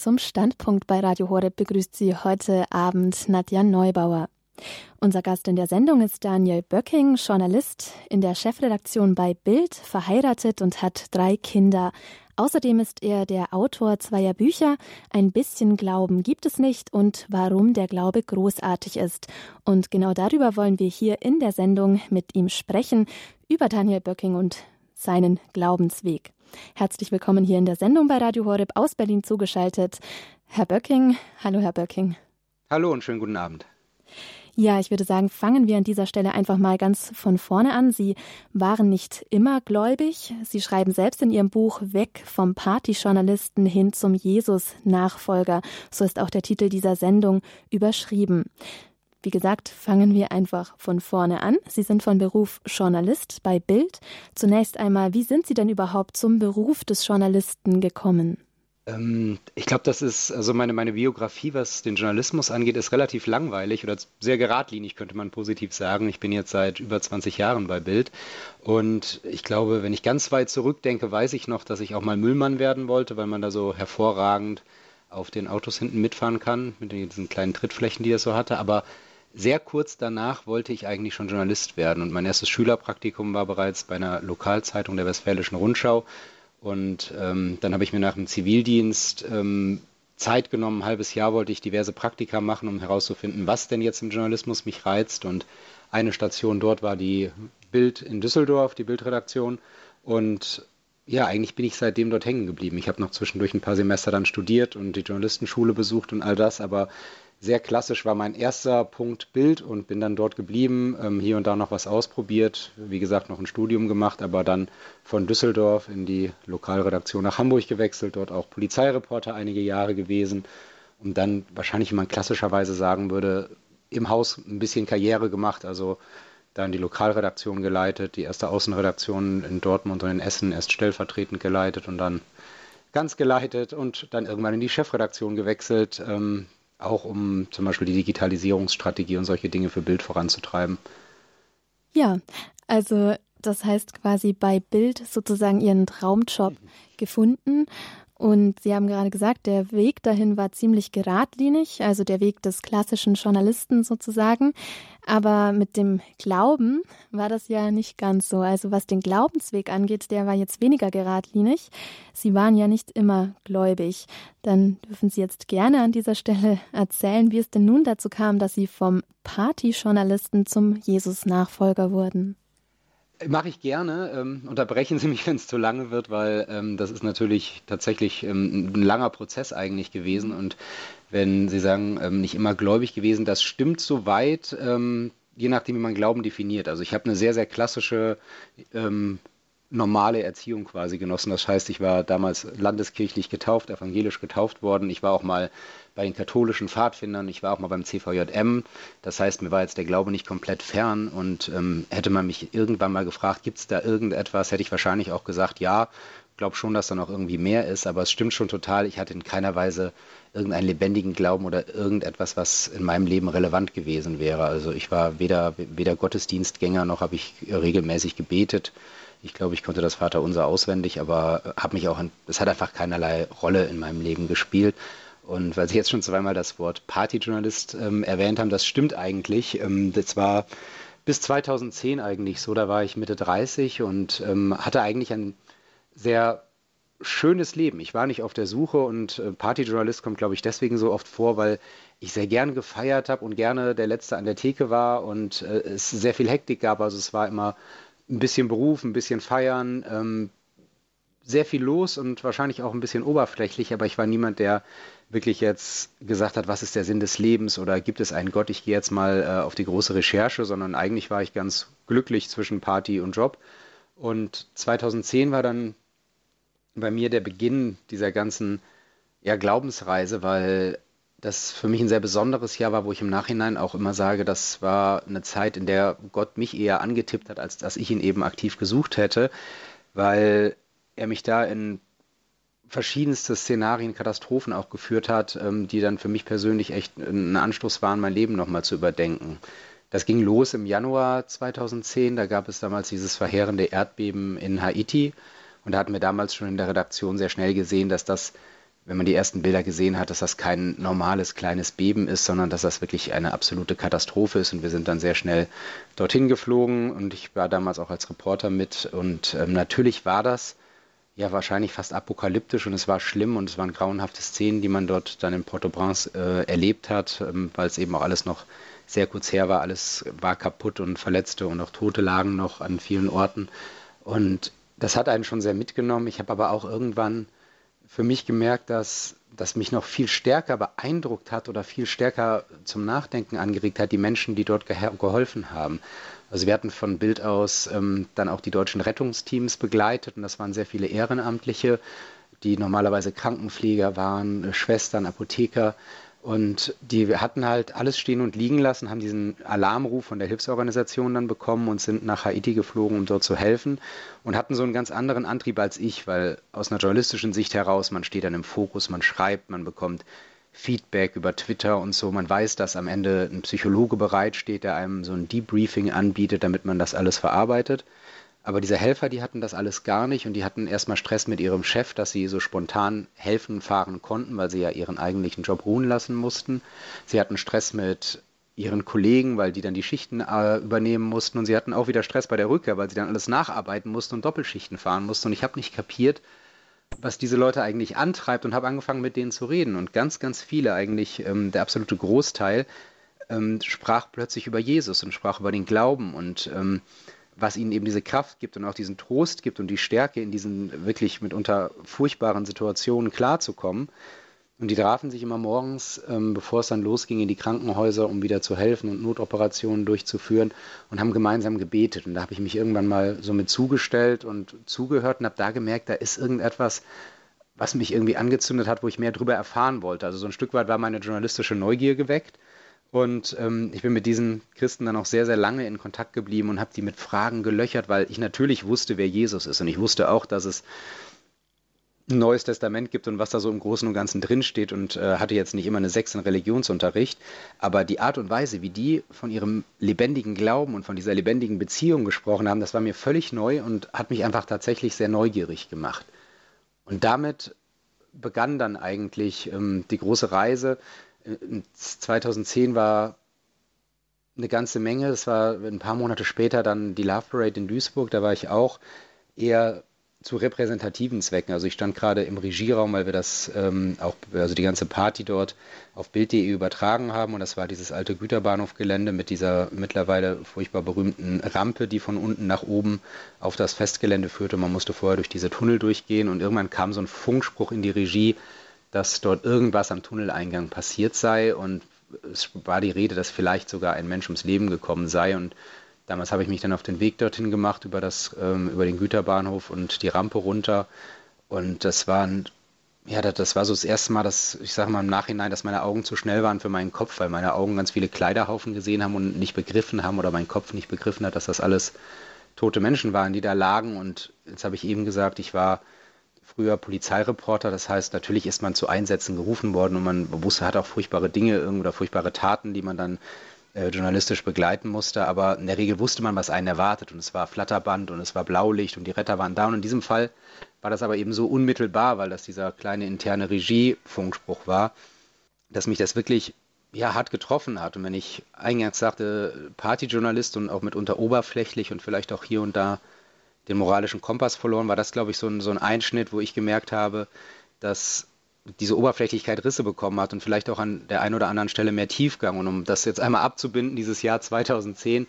zum Standpunkt bei Radio Horeb begrüßt Sie heute Abend Nadja Neubauer. Unser Gast in der Sendung ist Daniel Böcking, Journalist in der Chefredaktion bei Bild, verheiratet und hat drei Kinder. Außerdem ist er der Autor zweier Bücher Ein bisschen Glauben gibt es nicht und Warum der Glaube großartig ist. Und genau darüber wollen wir hier in der Sendung mit ihm sprechen, über Daniel Böcking und seinen Glaubensweg. Herzlich willkommen hier in der Sendung bei Radio Horeb aus Berlin zugeschaltet. Herr Böcking, hallo Herr Böcking. Hallo und schönen guten Abend. Ja, ich würde sagen, fangen wir an dieser Stelle einfach mal ganz von vorne an. Sie waren nicht immer gläubig. Sie schreiben selbst in Ihrem Buch Weg vom Partyjournalisten hin zum Jesus-Nachfolger. So ist auch der Titel dieser Sendung überschrieben. Wie gesagt, fangen wir einfach von vorne an. Sie sind von Beruf Journalist bei Bild. Zunächst einmal, wie sind Sie denn überhaupt zum Beruf des Journalisten gekommen? Ähm, ich glaube, das ist, also meine, meine Biografie, was den Journalismus angeht, ist relativ langweilig oder sehr geradlinig, könnte man positiv sagen. Ich bin jetzt seit über 20 Jahren bei Bild und ich glaube, wenn ich ganz weit zurückdenke, weiß ich noch, dass ich auch mal Müllmann werden wollte, weil man da so hervorragend auf den Autos hinten mitfahren kann, mit diesen kleinen Trittflächen, die er so hatte. Aber sehr kurz danach wollte ich eigentlich schon Journalist werden und mein erstes Schülerpraktikum war bereits bei einer Lokalzeitung der Westfälischen Rundschau. Und ähm, dann habe ich mir nach dem Zivildienst ähm, Zeit genommen, ein halbes Jahr wollte ich diverse Praktika machen, um herauszufinden, was denn jetzt im Journalismus mich reizt. Und eine Station dort war die Bild in Düsseldorf, die Bildredaktion. Und ja, eigentlich bin ich seitdem dort hängen geblieben. Ich habe noch zwischendurch ein paar Semester dann studiert und die Journalistenschule besucht und all das, aber sehr klassisch war mein erster Punkt Bild und bin dann dort geblieben, ähm, hier und da noch was ausprobiert, wie gesagt noch ein Studium gemacht, aber dann von Düsseldorf in die Lokalredaktion nach Hamburg gewechselt, dort auch Polizeireporter einige Jahre gewesen und dann wahrscheinlich, wie man klassischerweise sagen würde, im Haus ein bisschen Karriere gemacht, also dann die Lokalredaktion geleitet, die erste Außenredaktion in Dortmund und in Essen erst stellvertretend geleitet und dann ganz geleitet und dann irgendwann in die Chefredaktion gewechselt. Ähm, auch um zum Beispiel die Digitalisierungsstrategie und solche Dinge für Bild voranzutreiben. Ja, also das heißt quasi bei Bild sozusagen ihren Traumjob gefunden und Sie haben gerade gesagt, der Weg dahin war ziemlich geradlinig, also der Weg des klassischen Journalisten sozusagen. Aber mit dem Glauben war das ja nicht ganz so. Also was den Glaubensweg angeht, der war jetzt weniger geradlinig. Sie waren ja nicht immer gläubig. Dann dürfen Sie jetzt gerne an dieser Stelle erzählen, wie es denn nun dazu kam, dass Sie vom Partyjournalisten zum Jesus-Nachfolger wurden. Mache ich gerne. Ähm, unterbrechen Sie mich, wenn es zu lange wird, weil ähm, das ist natürlich tatsächlich ähm, ein langer Prozess eigentlich gewesen. Und wenn Sie sagen, ähm, nicht immer gläubig gewesen, das stimmt soweit, ähm, je nachdem, wie man Glauben definiert. Also ich habe eine sehr, sehr klassische ähm, normale Erziehung quasi genossen. Das heißt, ich war damals landeskirchlich getauft, evangelisch getauft worden. Ich war auch mal bei den katholischen Pfadfindern, ich war auch mal beim CVJM. Das heißt, mir war jetzt der Glaube nicht komplett fern und ähm, hätte man mich irgendwann mal gefragt, gibt es da irgendetwas, hätte ich wahrscheinlich auch gesagt, ja. Ich glaube schon, dass da noch irgendwie mehr ist, aber es stimmt schon total. Ich hatte in keiner Weise irgendeinen lebendigen Glauben oder irgendetwas, was in meinem Leben relevant gewesen wäre. Also ich war weder, weder Gottesdienstgänger noch habe ich regelmäßig gebetet. Ich glaube, ich konnte das Vaterunser auswendig, aber habe mich auch, es hat einfach keinerlei Rolle in meinem Leben gespielt. Und weil Sie jetzt schon zweimal das Wort Partyjournalist ähm, erwähnt haben, das stimmt eigentlich. Ähm, das war bis 2010 eigentlich so, da war ich Mitte 30 und ähm, hatte eigentlich ein sehr schönes Leben. Ich war nicht auf der Suche und äh, Partyjournalist kommt, glaube ich, deswegen so oft vor, weil ich sehr gern gefeiert habe und gerne der Letzte an der Theke war und äh, es sehr viel Hektik gab. Also es war immer ein bisschen Beruf, ein bisschen Feiern, ähm, sehr viel los und wahrscheinlich auch ein bisschen oberflächlich, aber ich war niemand, der wirklich jetzt gesagt hat, was ist der Sinn des Lebens oder gibt es einen Gott, ich gehe jetzt mal äh, auf die große Recherche, sondern eigentlich war ich ganz glücklich zwischen Party und Job. Und 2010 war dann bei mir der Beginn dieser ganzen ja, Glaubensreise, weil das für mich ein sehr besonderes Jahr war, wo ich im Nachhinein auch immer sage, das war eine Zeit, in der Gott mich eher angetippt hat, als dass ich ihn eben aktiv gesucht hätte, weil er mich da in verschiedenste Szenarien, Katastrophen auch geführt hat, ähm, die dann für mich persönlich echt ein Anstoß waren, mein Leben nochmal zu überdenken. Das ging los im Januar 2010, da gab es damals dieses verheerende Erdbeben in Haiti und da hatten wir damals schon in der Redaktion sehr schnell gesehen, dass das wenn man die ersten Bilder gesehen hat, dass das kein normales kleines Beben ist, sondern dass das wirklich eine absolute Katastrophe ist. Und wir sind dann sehr schnell dorthin geflogen und ich war damals auch als Reporter mit. Und ähm, natürlich war das ja wahrscheinlich fast apokalyptisch und es war schlimm und es waren grauenhafte Szenen, die man dort dann in Port-au-Prince äh, erlebt hat, ähm, weil es eben auch alles noch sehr kurz her war. Alles war kaputt und Verletzte und auch Tote lagen noch an vielen Orten. Und das hat einen schon sehr mitgenommen. Ich habe aber auch irgendwann für mich gemerkt, dass das mich noch viel stärker beeindruckt hat oder viel stärker zum Nachdenken angeregt hat, die Menschen, die dort geholfen haben. Also wir hatten von Bild aus ähm, dann auch die deutschen Rettungsteams begleitet und das waren sehr viele Ehrenamtliche, die normalerweise Krankenpfleger waren, äh, Schwestern, Apotheker und die hatten halt alles stehen und liegen lassen, haben diesen Alarmruf von der Hilfsorganisation dann bekommen und sind nach Haiti geflogen, um dort zu helfen und hatten so einen ganz anderen Antrieb als ich, weil aus einer journalistischen Sicht heraus, man steht dann im Fokus, man schreibt, man bekommt Feedback über Twitter und so. Man weiß, dass am Ende ein Psychologe bereitsteht, der einem so ein Debriefing anbietet, damit man das alles verarbeitet. Aber diese Helfer, die hatten das alles gar nicht und die hatten erstmal Stress mit ihrem Chef, dass sie so spontan helfen fahren konnten, weil sie ja ihren eigentlichen Job ruhen lassen mussten. Sie hatten Stress mit ihren Kollegen, weil die dann die Schichten äh, übernehmen mussten und sie hatten auch wieder Stress bei der Rückkehr, weil sie dann alles nacharbeiten mussten und Doppelschichten fahren mussten. Und ich habe nicht kapiert, was diese Leute eigentlich antreibt und habe angefangen mit denen zu reden. Und ganz, ganz viele, eigentlich ähm, der absolute Großteil, ähm, sprach plötzlich über Jesus und sprach über den Glauben und ähm, was ihnen eben diese Kraft gibt und auch diesen Trost gibt und die Stärke, in diesen wirklich mitunter furchtbaren Situationen klarzukommen. Und die trafen sich immer morgens, ähm, bevor es dann losging, in die Krankenhäuser, um wieder zu helfen und Notoperationen durchzuführen und haben gemeinsam gebetet. Und da habe ich mich irgendwann mal so mit zugestellt und zugehört und habe da gemerkt, da ist irgendetwas, was mich irgendwie angezündet hat, wo ich mehr darüber erfahren wollte. Also so ein Stück weit war meine journalistische Neugier geweckt. Und ähm, ich bin mit diesen Christen dann auch sehr, sehr lange in Kontakt geblieben und habe die mit Fragen gelöchert, weil ich natürlich wusste, wer Jesus ist. Und ich wusste auch, dass es ein Neues Testament gibt und was da so im Großen und Ganzen drinsteht und äh, hatte jetzt nicht immer eine Sechs in Religionsunterricht. Aber die Art und Weise, wie die von ihrem lebendigen Glauben und von dieser lebendigen Beziehung gesprochen haben, das war mir völlig neu und hat mich einfach tatsächlich sehr neugierig gemacht. Und damit begann dann eigentlich ähm, die große Reise 2010 war eine ganze Menge. Es war ein paar Monate später dann die Love Parade in Duisburg. Da war ich auch eher zu repräsentativen Zwecken. Also ich stand gerade im Regieraum, weil wir das ähm, auch, also die ganze Party dort auf Bild.de übertragen haben. Und das war dieses alte Güterbahnhofgelände mit dieser mittlerweile furchtbar berühmten Rampe, die von unten nach oben auf das Festgelände führte. Man musste vorher durch diese Tunnel durchgehen und irgendwann kam so ein Funkspruch in die Regie, dass dort irgendwas am Tunneleingang passiert sei und es war die Rede, dass vielleicht sogar ein Mensch ums Leben gekommen sei und damals habe ich mich dann auf den Weg dorthin gemacht über das ähm, über den Güterbahnhof und die Rampe runter und das war ja, das war so das erste Mal, dass ich sage mal im Nachhinein, dass meine Augen zu schnell waren für meinen Kopf, weil meine Augen ganz viele Kleiderhaufen gesehen haben und nicht begriffen haben oder mein Kopf nicht begriffen hat, dass das alles tote Menschen waren, die da lagen. Und jetzt habe ich eben gesagt, ich war früher Polizeireporter. Das heißt, natürlich ist man zu Einsätzen gerufen worden und man wusste, hat auch furchtbare Dinge oder furchtbare Taten, die man dann äh, journalistisch begleiten musste. Aber in der Regel wusste man, was einen erwartet. Und es war Flatterband und es war Blaulicht und die Retter waren da. Und in diesem Fall war das aber eben so unmittelbar, weil das dieser kleine interne Regie-Funkspruch war, dass mich das wirklich ja, hart getroffen hat. Und wenn ich eingangs sagte, Partyjournalist und auch mitunter oberflächlich und vielleicht auch hier und da den moralischen Kompass verloren, war das, glaube ich, so ein, so ein Einschnitt, wo ich gemerkt habe, dass diese Oberflächlichkeit Risse bekommen hat und vielleicht auch an der einen oder anderen Stelle mehr Tiefgang. Und um das jetzt einmal abzubinden, dieses Jahr 2010,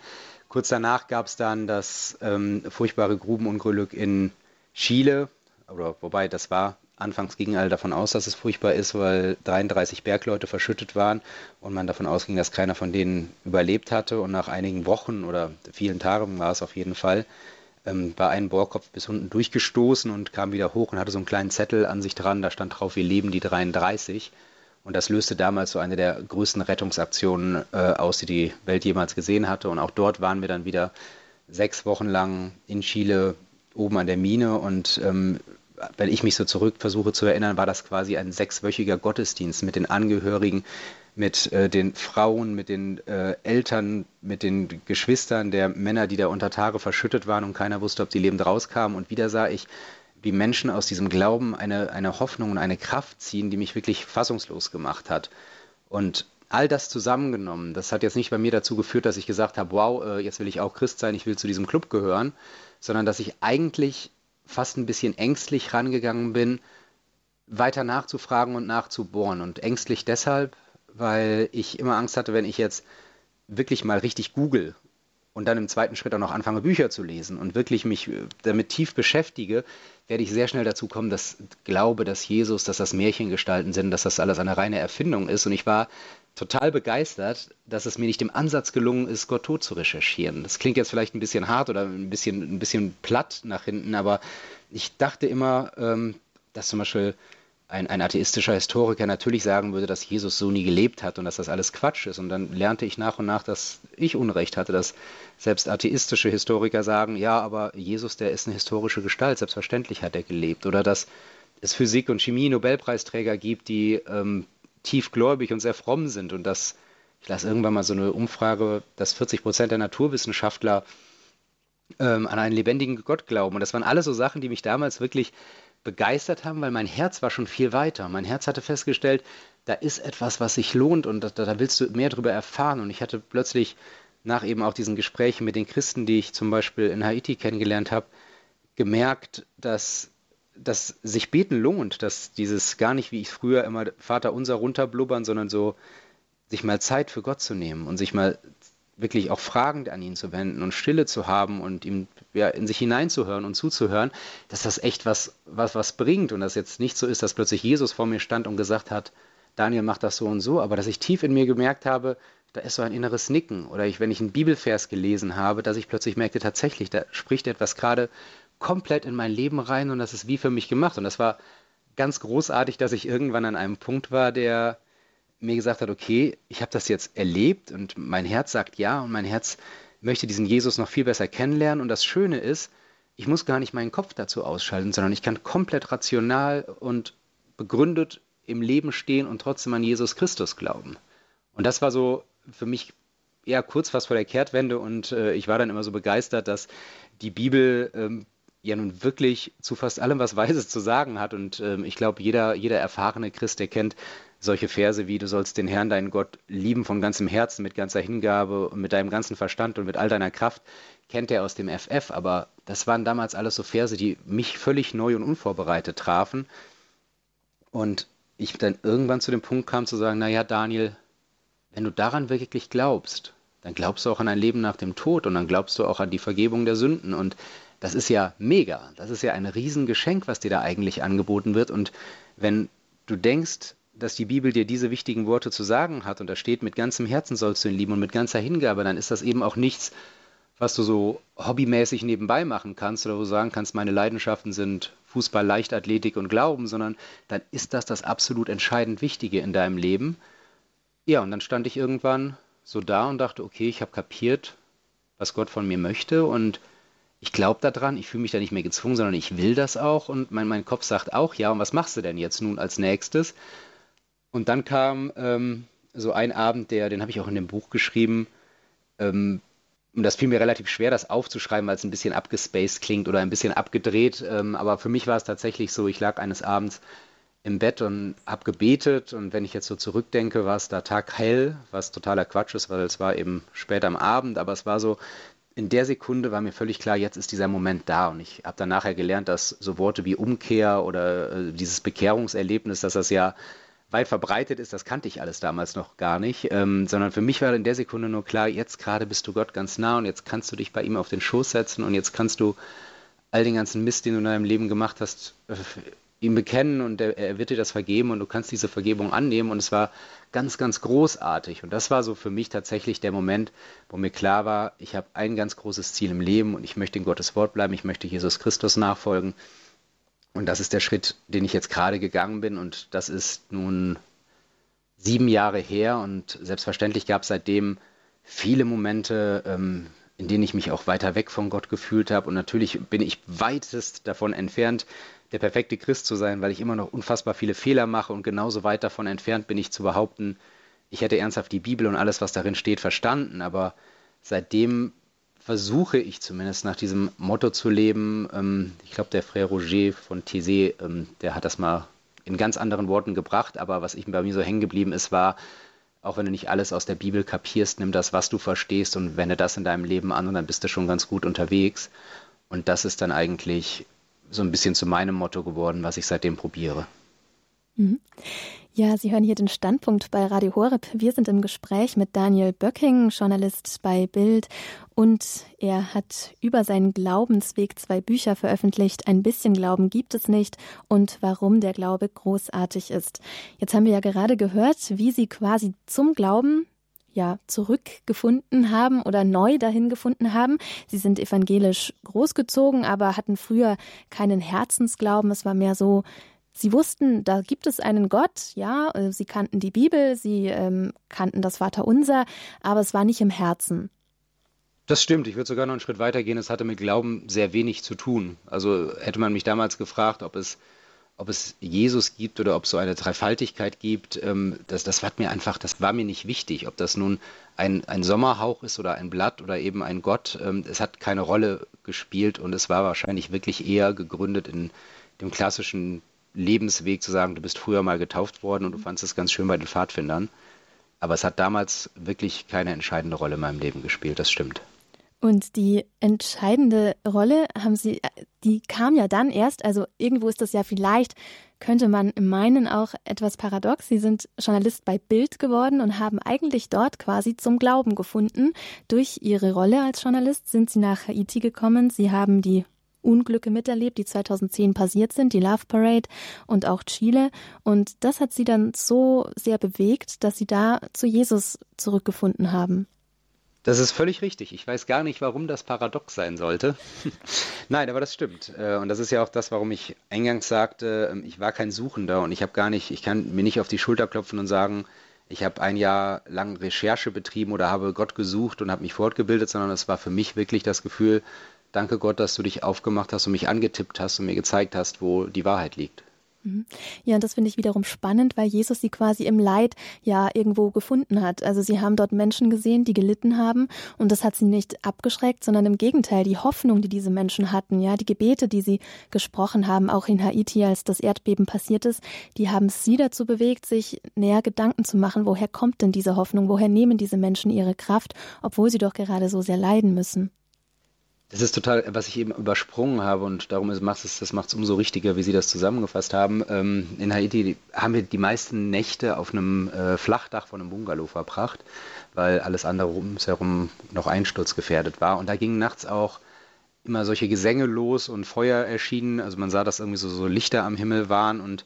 kurz danach gab es dann das ähm, furchtbare Grubenunglück in Chile, oder wobei das war, anfangs gingen alle davon aus, dass es furchtbar ist, weil 33 Bergleute verschüttet waren und man davon ausging, dass keiner von denen überlebt hatte. Und nach einigen Wochen oder vielen Tagen war es auf jeden Fall, ähm, war ein Bohrkopf bis unten durchgestoßen und kam wieder hoch und hatte so einen kleinen Zettel an sich dran. Da stand drauf, wir leben die 33. Und das löste damals so eine der größten Rettungsaktionen äh, aus, die die Welt jemals gesehen hatte. Und auch dort waren wir dann wieder sechs Wochen lang in Chile oben an der Mine. Und ähm, wenn ich mich so zurück versuche zu erinnern, war das quasi ein sechswöchiger Gottesdienst mit den Angehörigen, mit äh, den Frauen, mit den äh, Eltern, mit den Geschwistern der Männer, die da unter Tage verschüttet waren und keiner wusste, ob sie lebend rauskamen. Und wieder sah ich, wie Menschen aus diesem Glauben eine, eine Hoffnung und eine Kraft ziehen, die mich wirklich fassungslos gemacht hat. Und all das zusammengenommen, das hat jetzt nicht bei mir dazu geführt, dass ich gesagt habe, wow, äh, jetzt will ich auch Christ sein, ich will zu diesem Club gehören, sondern dass ich eigentlich fast ein bisschen ängstlich rangegangen bin, weiter nachzufragen und nachzubohren. Und ängstlich deshalb, weil ich immer Angst hatte, wenn ich jetzt wirklich mal richtig google und dann im zweiten Schritt auch noch anfange, Bücher zu lesen und wirklich mich äh, damit tief beschäftige, werde ich sehr schnell dazu kommen, dass Glaube, dass Jesus, dass das Märchengestalten sind, dass das alles eine reine Erfindung ist. Und ich war total begeistert, dass es mir nicht im Ansatz gelungen ist, Gott tot zu recherchieren. Das klingt jetzt vielleicht ein bisschen hart oder ein bisschen, ein bisschen platt nach hinten, aber ich dachte immer, ähm, dass zum Beispiel ein, ein atheistischer Historiker natürlich sagen würde, dass Jesus so nie gelebt hat und dass das alles Quatsch ist. Und dann lernte ich nach und nach, dass ich Unrecht hatte, dass selbst atheistische Historiker sagen, ja, aber Jesus, der ist eine historische Gestalt, selbstverständlich hat er gelebt. Oder dass es Physik- und Chemie-Nobelpreisträger gibt, die ähm, tiefgläubig und sehr fromm sind und dass, ich las irgendwann mal so eine Umfrage, dass 40 Prozent der Naturwissenschaftler ähm, an einen lebendigen Gott glauben. Und das waren alle so Sachen, die mich damals wirklich begeistert haben, weil mein Herz war schon viel weiter. Mein Herz hatte festgestellt, da ist etwas, was sich lohnt und da, da willst du mehr darüber erfahren. Und ich hatte plötzlich nach eben auch diesen Gesprächen mit den Christen, die ich zum Beispiel in Haiti kennengelernt habe, gemerkt, dass, dass sich beten lohnt, dass dieses gar nicht, wie ich früher immer Vater unser runterblubbern, sondern so sich mal Zeit für Gott zu nehmen und sich mal wirklich auch fragend an ihn zu wenden und Stille zu haben und ihm ja, in sich hineinzuhören und zuzuhören, dass das echt was, was, was bringt und dass jetzt nicht so ist, dass plötzlich Jesus vor mir stand und gesagt hat, Daniel macht das so und so, aber dass ich tief in mir gemerkt habe, da ist so ein inneres Nicken. Oder ich, wenn ich einen Bibelvers gelesen habe, dass ich plötzlich merkte, tatsächlich, da spricht etwas gerade komplett in mein Leben rein und das ist wie für mich gemacht. Und das war ganz großartig, dass ich irgendwann an einem Punkt war, der mir gesagt hat, okay, ich habe das jetzt erlebt und mein Herz sagt ja und mein Herz möchte diesen Jesus noch viel besser kennenlernen. Und das Schöne ist, ich muss gar nicht meinen Kopf dazu ausschalten, sondern ich kann komplett rational und begründet im Leben stehen und trotzdem an Jesus Christus glauben. Und das war so für mich eher kurz fast vor der Kehrtwende und äh, ich war dann immer so begeistert, dass die Bibel ähm, ja nun wirklich zu fast allem was Weises zu sagen hat. Und ähm, ich glaube, jeder, jeder erfahrene Christ, der kennt solche Verse wie, du sollst den Herrn, deinen Gott, lieben von ganzem Herzen, mit ganzer Hingabe und mit deinem ganzen Verstand und mit all deiner Kraft, kennt er aus dem FF. Aber das waren damals alles so Verse, die mich völlig neu und unvorbereitet trafen. Und ich dann irgendwann zu dem Punkt kam zu sagen, naja, Daniel, wenn du daran wirklich glaubst, dann glaubst du auch an ein Leben nach dem Tod und dann glaubst du auch an die Vergebung der Sünden. Und das ist ja mega. Das ist ja ein Riesengeschenk, was dir da eigentlich angeboten wird. Und wenn du denkst, dass die Bibel dir diese wichtigen Worte zu sagen hat und da steht, mit ganzem Herzen sollst du ihn lieben und mit ganzer Hingabe, dann ist das eben auch nichts, was du so hobbymäßig nebenbei machen kannst oder wo du sagen kannst, meine Leidenschaften sind Fußball, Leichtathletik und Glauben, sondern dann ist das das absolut entscheidend Wichtige in deinem Leben. Ja, und dann stand ich irgendwann so da und dachte, okay, ich habe kapiert, was Gott von mir möchte und ich glaube daran, ich fühle mich da nicht mehr gezwungen, sondern ich will das auch und mein, mein Kopf sagt auch, ja, und was machst du denn jetzt nun als nächstes? Und dann kam ähm, so ein Abend, der, den habe ich auch in dem Buch geschrieben. Ähm, und das fiel mir relativ schwer, das aufzuschreiben, weil es ein bisschen abgespaced klingt oder ein bisschen abgedreht. Ähm, aber für mich war es tatsächlich so, ich lag eines Abends im Bett und habe gebetet. Und wenn ich jetzt so zurückdenke, war es da taghell, was totaler Quatsch ist, weil es war eben spät am Abend. Aber es war so, in der Sekunde war mir völlig klar, jetzt ist dieser Moment da. Und ich habe dann nachher gelernt, dass so Worte wie Umkehr oder äh, dieses Bekehrungserlebnis, dass das ja weit verbreitet ist, das kannte ich alles damals noch gar nicht, ähm, sondern für mich war in der Sekunde nur klar, jetzt gerade bist du Gott ganz nah und jetzt kannst du dich bei ihm auf den Schoß setzen und jetzt kannst du all den ganzen Mist, den du in deinem Leben gemacht hast, äh, ihm bekennen und er, er, wird dir das vergeben und du kannst diese Vergebung annehmen und es war ganz, ganz großartig. Und das war so für mich tatsächlich der Moment, wo mir klar war, ich habe ein ganz großes Ziel im Leben und ich möchte in Gottes Wort bleiben, ich möchte Jesus Christus nachfolgen und das ist der Schritt, den ich jetzt gerade gegangen bin. Und das ist nun sieben Jahre her. Und selbstverständlich gab es seitdem viele Momente, ähm, in denen ich mich auch weiter weg von Gott gefühlt habe. Und natürlich bin ich weitest davon entfernt, der perfekte Christ zu sein, weil ich immer noch unfassbar viele Fehler mache. Und genauso weit davon entfernt bin ich zu behaupten, ich hätte ernsthaft die Bibel und alles, was darin steht, verstanden. Aber seitdem versuche ich zumindest nach diesem Motto zu leben. Ähm, ich glaube, der Frère Roger von Thésée, ähm, der hat das mal in ganz anderen Worten gebracht, aber was ich bei mir so hängen geblieben ist, war, auch wenn du nicht alles aus der Bibel kapierst, nimm das, was du verstehst und wende das in deinem Leben an und dann bist du schon ganz gut unterwegs. Und das ist dann eigentlich so ein bisschen zu meinem Motto geworden, was ich seitdem probiere. Mhm. Ja, Sie hören hier den Standpunkt bei Radio Horeb. Wir sind im Gespräch mit Daniel Böcking, Journalist bei Bild. Und er hat über seinen Glaubensweg zwei Bücher veröffentlicht. Ein bisschen Glauben gibt es nicht und warum der Glaube großartig ist. Jetzt haben wir ja gerade gehört, wie Sie quasi zum Glauben ja zurückgefunden haben oder neu dahin gefunden haben. Sie sind evangelisch großgezogen, aber hatten früher keinen Herzensglauben. Es war mehr so, Sie wussten, da gibt es einen Gott, ja, äh, sie kannten die Bibel, sie ähm, kannten das Vaterunser, aber es war nicht im Herzen. Das stimmt, ich würde sogar noch einen Schritt weiter gehen. Es hatte mit Glauben sehr wenig zu tun. Also hätte man mich damals gefragt, ob es, ob es Jesus gibt oder ob es so eine Dreifaltigkeit gibt, ähm, das, das war mir einfach, das war mir nicht wichtig. Ob das nun ein, ein Sommerhauch ist oder ein Blatt oder eben ein Gott, ähm, es hat keine Rolle gespielt und es war wahrscheinlich wirklich eher gegründet in dem klassischen Lebensweg zu sagen, du bist früher mal getauft worden und du fandest es ganz schön bei den Pfadfindern. Aber es hat damals wirklich keine entscheidende Rolle in meinem Leben gespielt, das stimmt. Und die entscheidende Rolle haben Sie, die kam ja dann erst, also irgendwo ist das ja vielleicht, könnte man meinen, auch etwas paradox. Sie sind Journalist bei Bild geworden und haben eigentlich dort quasi zum Glauben gefunden. Durch Ihre Rolle als Journalist sind Sie nach Haiti gekommen. Sie haben die Unglücke miterlebt, die 2010 passiert sind, die Love Parade und auch Chile. Und das hat sie dann so sehr bewegt, dass sie da zu Jesus zurückgefunden haben. Das ist völlig richtig. Ich weiß gar nicht, warum das paradox sein sollte. Nein, aber das stimmt. Äh, und das ist ja auch das, warum ich eingangs sagte, ähm, ich war kein Suchender und ich habe gar nicht, ich kann mir nicht auf die Schulter klopfen und sagen, ich habe ein Jahr lang Recherche betrieben oder habe Gott gesucht und habe mich fortgebildet, sondern es war für mich wirklich das Gefühl, Danke Gott, dass du dich aufgemacht hast und mich angetippt hast und mir gezeigt hast, wo die Wahrheit liegt. Mhm. Ja, und das finde ich wiederum spannend, weil Jesus sie quasi im Leid ja irgendwo gefunden hat. Also sie haben dort Menschen gesehen, die gelitten haben und das hat sie nicht abgeschreckt, sondern im Gegenteil, die Hoffnung, die diese Menschen hatten, ja, die Gebete, die sie gesprochen haben, auch in Haiti, als das Erdbeben passiert ist, die haben sie dazu bewegt, sich näher Gedanken zu machen, woher kommt denn diese Hoffnung, woher nehmen diese Menschen ihre Kraft, obwohl sie doch gerade so sehr leiden müssen. Das ist total, was ich eben übersprungen habe und darum macht es, das macht es umso richtiger, wie Sie das zusammengefasst haben. Ähm, in Haiti haben wir die meisten Nächte auf einem äh, Flachdach von einem Bungalow verbracht, weil alles andere rumsherum noch einsturzgefährdet war. Und da gingen nachts auch immer solche Gesänge los und Feuer erschienen. Also man sah, dass irgendwie so, so Lichter am Himmel waren und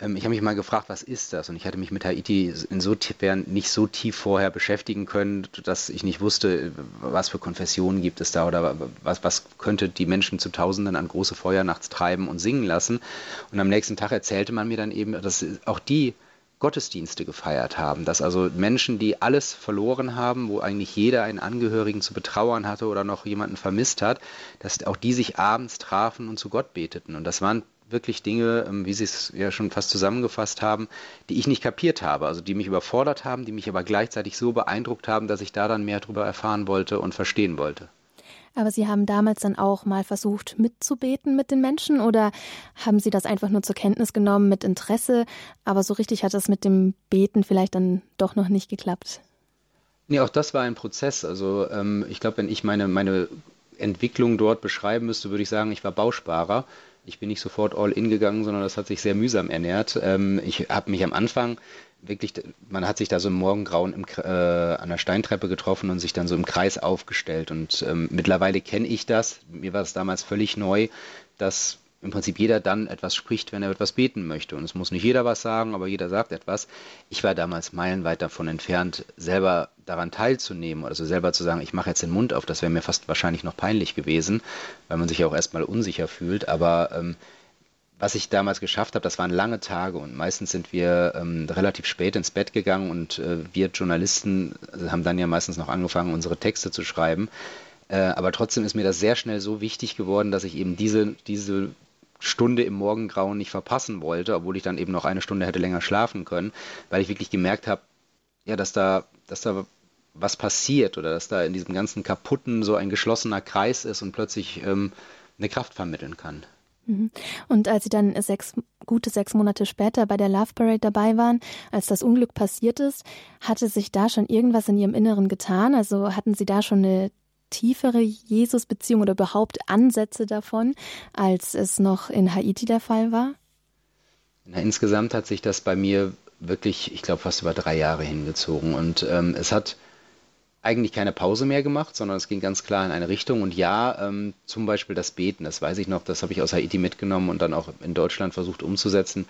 ähm, ich habe mich mal gefragt, was ist das? Und ich hatte mich mit Haiti insofern nicht so tief vorher beschäftigen können, dass ich nicht wusste, was für Konfessionen gibt es da oder was, was könnte die Menschen zu Tausenden an große Feuer nachts treiben und singen lassen. Und am nächsten Tag erzählte man mir dann eben, dass auch die Gottesdienste gefeiert haben, dass also Menschen, die alles verloren haben, wo eigentlich jeder einen Angehörigen zu betrauern hatte oder noch jemanden vermisst hat, dass auch die sich abends trafen und zu Gott beteten. Und das waren wirklich Dinge, ähm, wie Sie es ja schon fast zusammengefasst haben, die ich nicht kapiert habe, also die mich überfordert haben, die mich aber gleichzeitig so beeindruckt haben, dass ich da dann mehr darüber erfahren wollte und verstehen wollte. Aber Sie haben damals dann auch mal versucht, mitzubeten mit den Menschen oder haben Sie das einfach nur zur Kenntnis genommen mit Interesse, aber so richtig hat das mit dem Beten vielleicht dann doch noch nicht geklappt? Nee, auch das war ein Prozess. Also ähm, ich glaube, wenn ich meine, meine Entwicklung dort beschreiben müsste, würde ich sagen, ich war Bausparer. Ich bin nicht sofort all in gegangen, sondern das hat sich sehr mühsam ernährt. Ähm, ich habe mich am Anfang wirklich, man hat sich da so im Morgengrauen im, äh, an der Steintreppe getroffen und sich dann so im Kreis aufgestellt. Und ähm, mittlerweile kenne ich das. Mir war es damals völlig neu, dass im Prinzip jeder dann etwas spricht, wenn er etwas beten möchte. Und es muss nicht jeder was sagen, aber jeder sagt etwas. Ich war damals meilenweit davon entfernt, selber daran teilzunehmen, also selber zu sagen, ich mache jetzt den Mund auf, das wäre mir fast wahrscheinlich noch peinlich gewesen, weil man sich ja auch erstmal unsicher fühlt. Aber ähm, was ich damals geschafft habe, das waren lange Tage und meistens sind wir ähm, relativ spät ins Bett gegangen und äh, wir Journalisten haben dann ja meistens noch angefangen, unsere Texte zu schreiben. Äh, aber trotzdem ist mir das sehr schnell so wichtig geworden, dass ich eben diese, diese Stunde im Morgengrauen nicht verpassen wollte, obwohl ich dann eben noch eine Stunde hätte länger schlafen können, weil ich wirklich gemerkt habe, ja, dass da, dass da was passiert oder dass da in diesem ganzen kaputten so ein geschlossener Kreis ist und plötzlich ähm, eine Kraft vermitteln kann. Mhm. Und als Sie dann sechs, gute sechs Monate später bei der Love Parade dabei waren, als das Unglück passiert ist, hatte sich da schon irgendwas in Ihrem Inneren getan? Also hatten Sie da schon eine tiefere Jesus-Beziehung oder überhaupt Ansätze davon, als es noch in Haiti der Fall war? Na, insgesamt hat sich das bei mir wirklich, ich glaube, fast über drei Jahre hingezogen. Und ähm, es hat eigentlich keine Pause mehr gemacht, sondern es ging ganz klar in eine Richtung. Und ja, ähm, zum Beispiel das Beten, das weiß ich noch, das habe ich aus Haiti mitgenommen und dann auch in Deutschland versucht umzusetzen.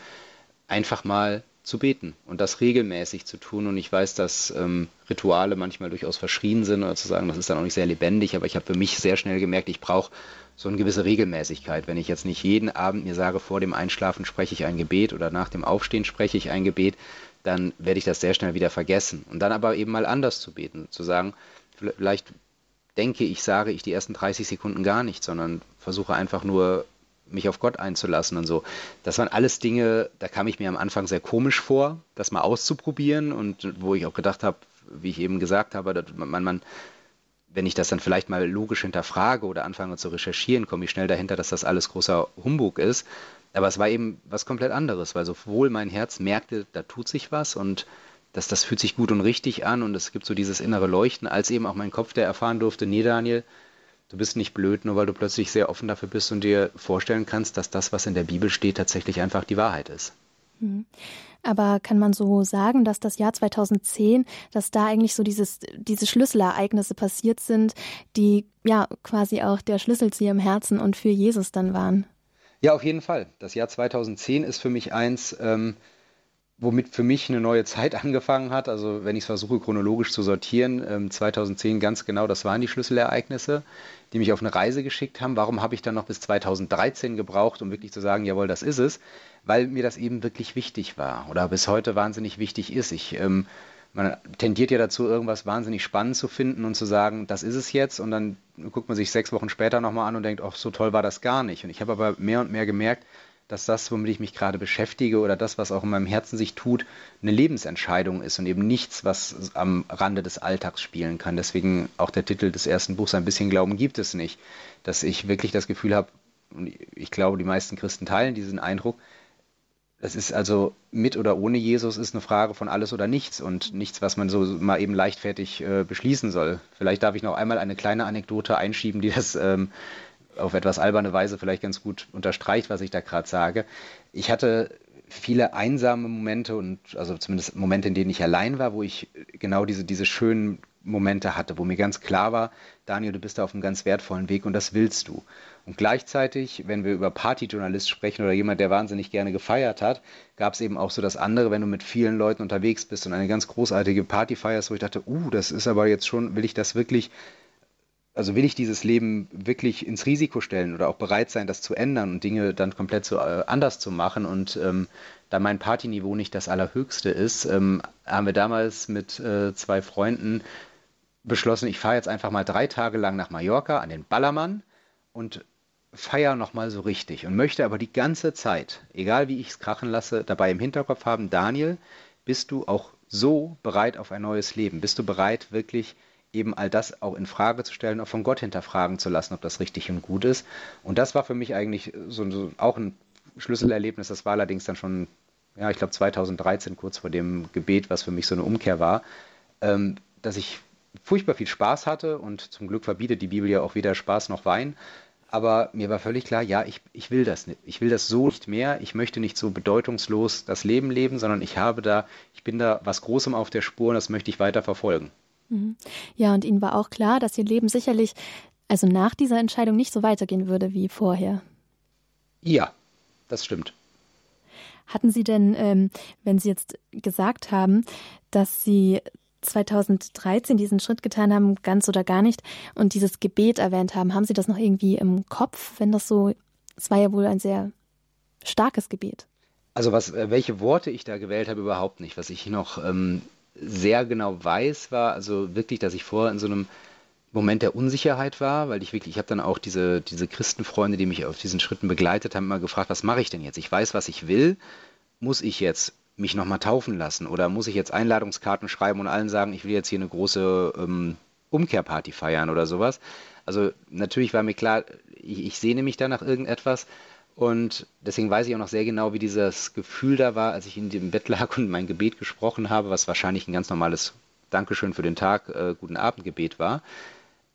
Einfach mal zu beten und das regelmäßig zu tun. Und ich weiß, dass ähm, Rituale manchmal durchaus verschrien sind oder zu sagen, das ist dann auch nicht sehr lebendig, aber ich habe für mich sehr schnell gemerkt, ich brauche so eine gewisse Regelmäßigkeit. Wenn ich jetzt nicht jeden Abend mir sage, vor dem Einschlafen spreche ich ein Gebet oder nach dem Aufstehen spreche ich ein Gebet, dann werde ich das sehr schnell wieder vergessen. Und dann aber eben mal anders zu beten, zu sagen, vielleicht denke ich, sage ich die ersten 30 Sekunden gar nicht, sondern versuche einfach nur mich auf Gott einzulassen und so. Das waren alles Dinge, da kam ich mir am Anfang sehr komisch vor, das mal auszuprobieren und wo ich auch gedacht habe, wie ich eben gesagt habe, man, man, wenn ich das dann vielleicht mal logisch hinterfrage oder anfange zu recherchieren, komme ich schnell dahinter, dass das alles großer Humbug ist. Aber es war eben was komplett anderes, weil sowohl mein Herz merkte, da tut sich was und das, das fühlt sich gut und richtig an und es gibt so dieses innere Leuchten, als eben auch mein Kopf, der erfahren durfte, nee Daniel, du bist nicht blöd, nur weil du plötzlich sehr offen dafür bist und dir vorstellen kannst, dass das, was in der Bibel steht, tatsächlich einfach die Wahrheit ist. Mhm. Aber kann man so sagen, dass das Jahr 2010, dass da eigentlich so dieses, diese Schlüsselereignisse passiert sind, die ja quasi auch der Schlüssel zu ihrem Herzen und für Jesus dann waren? Ja, auf jeden Fall. Das Jahr 2010 ist für mich eins, ähm, womit für mich eine neue Zeit angefangen hat. Also wenn ich es versuche chronologisch zu sortieren, ähm, 2010 ganz genau, das waren die Schlüsselereignisse, die mich auf eine Reise geschickt haben. Warum habe ich dann noch bis 2013 gebraucht, um wirklich zu sagen, jawohl, das ist es? Weil mir das eben wirklich wichtig war oder bis heute wahnsinnig wichtig ist. Ich ähm, man tendiert ja dazu, irgendwas wahnsinnig spannend zu finden und zu sagen, das ist es jetzt. Und dann guckt man sich sechs Wochen später nochmal an und denkt, ach, so toll war das gar nicht. Und ich habe aber mehr und mehr gemerkt, dass das, womit ich mich gerade beschäftige oder das, was auch in meinem Herzen sich tut, eine Lebensentscheidung ist und eben nichts, was am Rande des Alltags spielen kann. Deswegen auch der Titel des ersten Buchs, ein bisschen Glauben gibt es nicht. Dass ich wirklich das Gefühl habe, und ich glaube, die meisten Christen teilen diesen Eindruck, das ist also mit oder ohne Jesus ist eine Frage von alles oder nichts und nichts, was man so mal eben leichtfertig äh, beschließen soll. Vielleicht darf ich noch einmal eine kleine Anekdote einschieben, die das ähm, auf etwas alberne Weise vielleicht ganz gut unterstreicht, was ich da gerade sage. Ich hatte viele einsame Momente und also zumindest Momente, in denen ich allein war, wo ich genau diese, diese schönen Momente hatte, wo mir ganz klar war, Daniel, du bist da auf einem ganz wertvollen Weg und das willst du. Und gleichzeitig, wenn wir über Partyjournalist sprechen oder jemand, der wahnsinnig gerne gefeiert hat, gab es eben auch so das andere, wenn du mit vielen Leuten unterwegs bist und eine ganz großartige Party feierst, wo ich dachte, uh, das ist aber jetzt schon, will ich das wirklich, also will ich dieses Leben wirklich ins Risiko stellen oder auch bereit sein, das zu ändern und Dinge dann komplett so äh, anders zu machen und ähm, da mein Partyniveau nicht das allerhöchste ist, ähm, haben wir damals mit äh, zwei Freunden beschlossen, ich fahre jetzt einfach mal drei Tage lang nach Mallorca an den Ballermann und feier nochmal so richtig und möchte aber die ganze Zeit, egal wie ich es krachen lasse, dabei im Hinterkopf haben, Daniel, bist du auch so bereit auf ein neues Leben? Bist du bereit, wirklich eben all das auch in Frage zu stellen, auch von Gott hinterfragen zu lassen, ob das richtig und gut ist? Und das war für mich eigentlich so, so auch ein Schlüsselerlebnis. Das war allerdings dann schon, ja, ich glaube 2013, kurz vor dem Gebet, was für mich so eine Umkehr war, ähm, dass ich furchtbar viel Spaß hatte und zum Glück verbietet die Bibel ja auch weder Spaß noch Wein. Aber mir war völlig klar, ja, ich, ich will das nicht. Ich will das so nicht mehr. Ich möchte nicht so bedeutungslos das Leben leben, sondern ich habe da, ich bin da was Großem auf der Spur und das möchte ich weiter verfolgen. Mhm. Ja, und Ihnen war auch klar, dass Ihr Leben sicherlich, also nach dieser Entscheidung nicht so weitergehen würde wie vorher. Ja, das stimmt. Hatten Sie denn, ähm, wenn Sie jetzt gesagt haben, dass Sie 2013 diesen Schritt getan haben, ganz oder gar nicht, und dieses Gebet erwähnt haben, haben Sie das noch irgendwie im Kopf, wenn das so, es war ja wohl ein sehr starkes Gebet. Also was, äh, welche Worte ich da gewählt habe, überhaupt nicht. Was ich noch ähm, sehr genau weiß, war also wirklich, dass ich vorher in so einem Moment der Unsicherheit war, weil ich wirklich, ich habe dann auch diese, diese Christenfreunde, die mich auf diesen Schritten begleitet haben, immer gefragt, was mache ich denn jetzt? Ich weiß, was ich will. Muss ich jetzt mich nochmal taufen lassen? Oder muss ich jetzt Einladungskarten schreiben und allen sagen, ich will jetzt hier eine große ähm, Umkehrparty feiern oder sowas? Also natürlich war mir klar, ich, ich sehne mich da nach irgendetwas. Und deswegen weiß ich auch noch sehr genau, wie dieses Gefühl da war, als ich in dem Bett lag und mein Gebet gesprochen habe, was wahrscheinlich ein ganz normales Dankeschön für den Tag, äh, guten Abend Gebet war.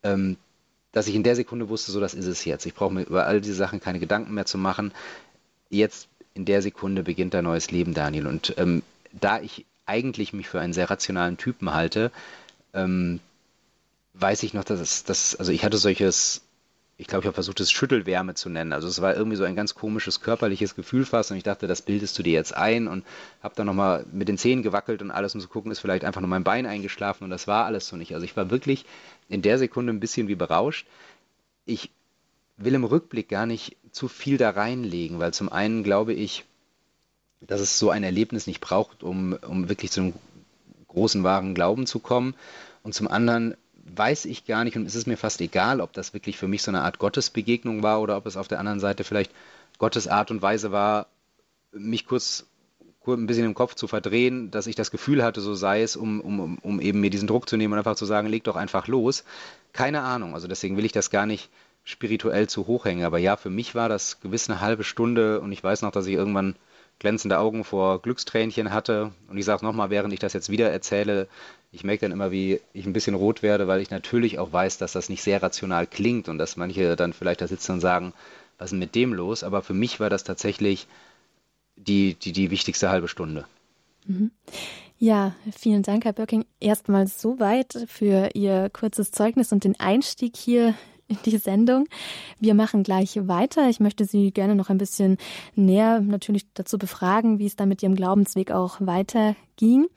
Ähm, dass ich in der Sekunde wusste, so das ist es jetzt. Ich brauche mir über all diese Sachen keine Gedanken mehr zu machen. Jetzt in der Sekunde beginnt ein neues Leben, Daniel. Und ähm, da ich eigentlich mich für einen sehr rationalen Typen halte, ähm, weiß ich noch, dass es, dass, also ich hatte solches, ich glaube, ich habe versucht, es Schüttelwärme zu nennen. Also es war irgendwie so ein ganz komisches körperliches Gefühl fast und ich dachte, das bildest du dir jetzt ein und habe dann nochmal mit den Zähnen gewackelt und alles, um zu gucken, ist vielleicht einfach nur mein Bein eingeschlafen und das war alles so nicht. Also ich war wirklich in der Sekunde ein bisschen wie berauscht. Ich will im Rückblick gar nicht zu viel da reinlegen, weil zum einen glaube ich, dass es so ein Erlebnis nicht braucht, um, um wirklich zu einem großen, wahren Glauben zu kommen. Und zum anderen weiß ich gar nicht und es ist mir fast egal, ob das wirklich für mich so eine Art Gottesbegegnung war oder ob es auf der anderen Seite vielleicht Gottes Art und Weise war, mich kurz, kurz ein bisschen im Kopf zu verdrehen, dass ich das Gefühl hatte, so sei es, um, um, um eben mir diesen Druck zu nehmen und einfach zu sagen, leg doch einfach los. Keine Ahnung. Also deswegen will ich das gar nicht spirituell zu hoch hängen. Aber ja, für mich war das gewiss eine halbe Stunde und ich weiß noch, dass ich irgendwann glänzende Augen vor Glückstränchen hatte. Und ich sage nochmal, während ich das jetzt wieder erzähle, ich merke dann immer, wie ich ein bisschen rot werde, weil ich natürlich auch weiß, dass das nicht sehr rational klingt und dass manche dann vielleicht da sitzen und sagen, was ist denn mit dem los? Aber für mich war das tatsächlich die, die, die wichtigste halbe Stunde. Mhm. Ja, vielen Dank, Herr Böcking. Erstmal soweit für Ihr kurzes Zeugnis und den Einstieg hier in die Sendung. Wir machen gleich weiter. Ich möchte Sie gerne noch ein bisschen näher natürlich dazu befragen, wie es dann mit Ihrem Glaubensweg auch weiterging.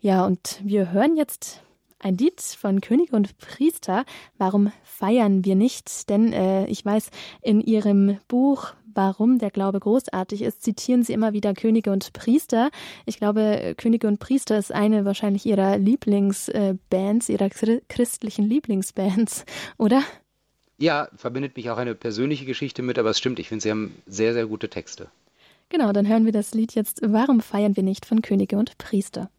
Ja, und wir hören jetzt ein Lied von Könige und Priester. Warum feiern wir nicht? Denn äh, ich weiß, in Ihrem Buch Warum der Glaube großartig ist, zitieren Sie immer wieder Könige und Priester. Ich glaube, Könige und Priester ist eine wahrscheinlich Ihrer Lieblingsbands, Ihrer christlichen Lieblingsbands, oder? Ja, verbindet mich auch eine persönliche Geschichte mit, aber es stimmt, ich finde, sie haben sehr, sehr gute Texte. Genau, dann hören wir das Lied jetzt Warum feiern wir nicht von Könige und Priester.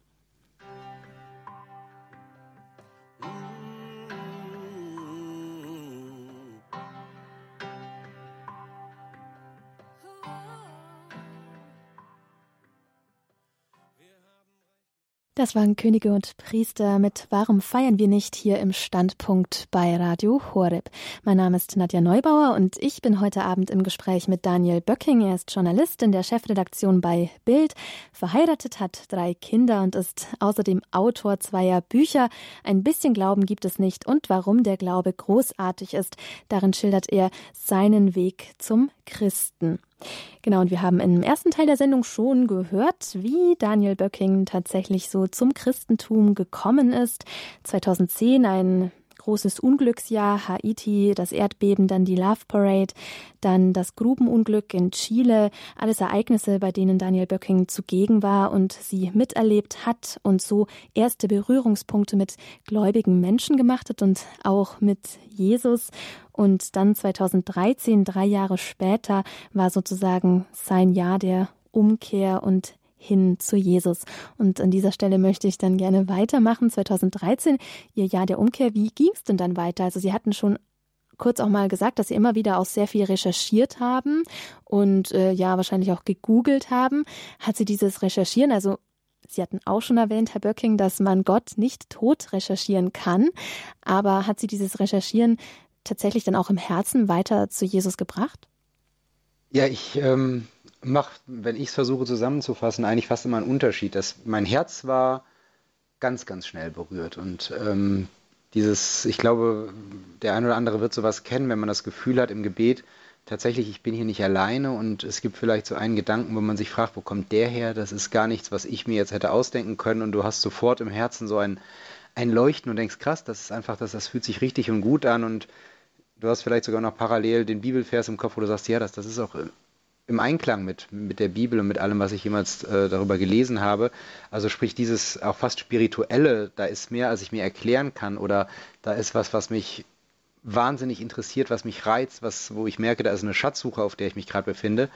Das waren Könige und Priester mit Warum feiern wir nicht hier im Standpunkt bei Radio Horeb. Mein Name ist Nadja Neubauer und ich bin heute Abend im Gespräch mit Daniel Böcking. Er ist Journalist in der Chefredaktion bei Bild, verheiratet, hat drei Kinder und ist außerdem Autor zweier Bücher. Ein bisschen Glauben gibt es nicht und warum der Glaube großartig ist. Darin schildert er seinen Weg zum Christen. Genau, und wir haben im ersten Teil der Sendung schon gehört, wie Daniel Böcking tatsächlich so zum Christentum gekommen ist. 2010 ein großes Unglücksjahr, Haiti, das Erdbeben, dann die Love Parade, dann das Grubenunglück in Chile, alles Ereignisse, bei denen Daniel Böcking zugegen war und sie miterlebt hat und so erste Berührungspunkte mit gläubigen Menschen gemacht hat und auch mit Jesus. Und dann 2013, drei Jahre später, war sozusagen sein Jahr der Umkehr und hin zu Jesus. Und an dieser Stelle möchte ich dann gerne weitermachen. 2013, Ihr Jahr der Umkehr. Wie ging es denn dann weiter? Also Sie hatten schon kurz auch mal gesagt, dass Sie immer wieder auch sehr viel recherchiert haben und äh, ja, wahrscheinlich auch gegoogelt haben. Hat Sie dieses Recherchieren, also Sie hatten auch schon erwähnt, Herr Böcking, dass man Gott nicht tot recherchieren kann, aber hat Sie dieses Recherchieren tatsächlich dann auch im Herzen weiter zu Jesus gebracht? Ja, ich ähm, macht, wenn ich es versuche zusammenzufassen, eigentlich fast immer einen Unterschied. Das, mein Herz war ganz, ganz schnell berührt. Und ähm, dieses, ich glaube, der eine oder andere wird sowas kennen, wenn man das Gefühl hat im Gebet, tatsächlich, ich bin hier nicht alleine und es gibt vielleicht so einen Gedanken, wo man sich fragt, wo kommt der her? Das ist gar nichts, was ich mir jetzt hätte ausdenken können und du hast sofort im Herzen so ein, ein Leuchten und denkst, krass, das ist einfach, das, das fühlt sich richtig und gut an und du hast vielleicht sogar noch parallel den Bibelvers im Kopf, wo du sagst, ja, das, das ist auch im Einklang mit, mit der Bibel und mit allem, was ich jemals äh, darüber gelesen habe. Also sprich dieses auch fast spirituelle, da ist mehr, als ich mir erklären kann oder da ist was, was mich wahnsinnig interessiert, was mich reizt, was, wo ich merke, da ist eine Schatzsuche, auf der ich mich gerade befinde.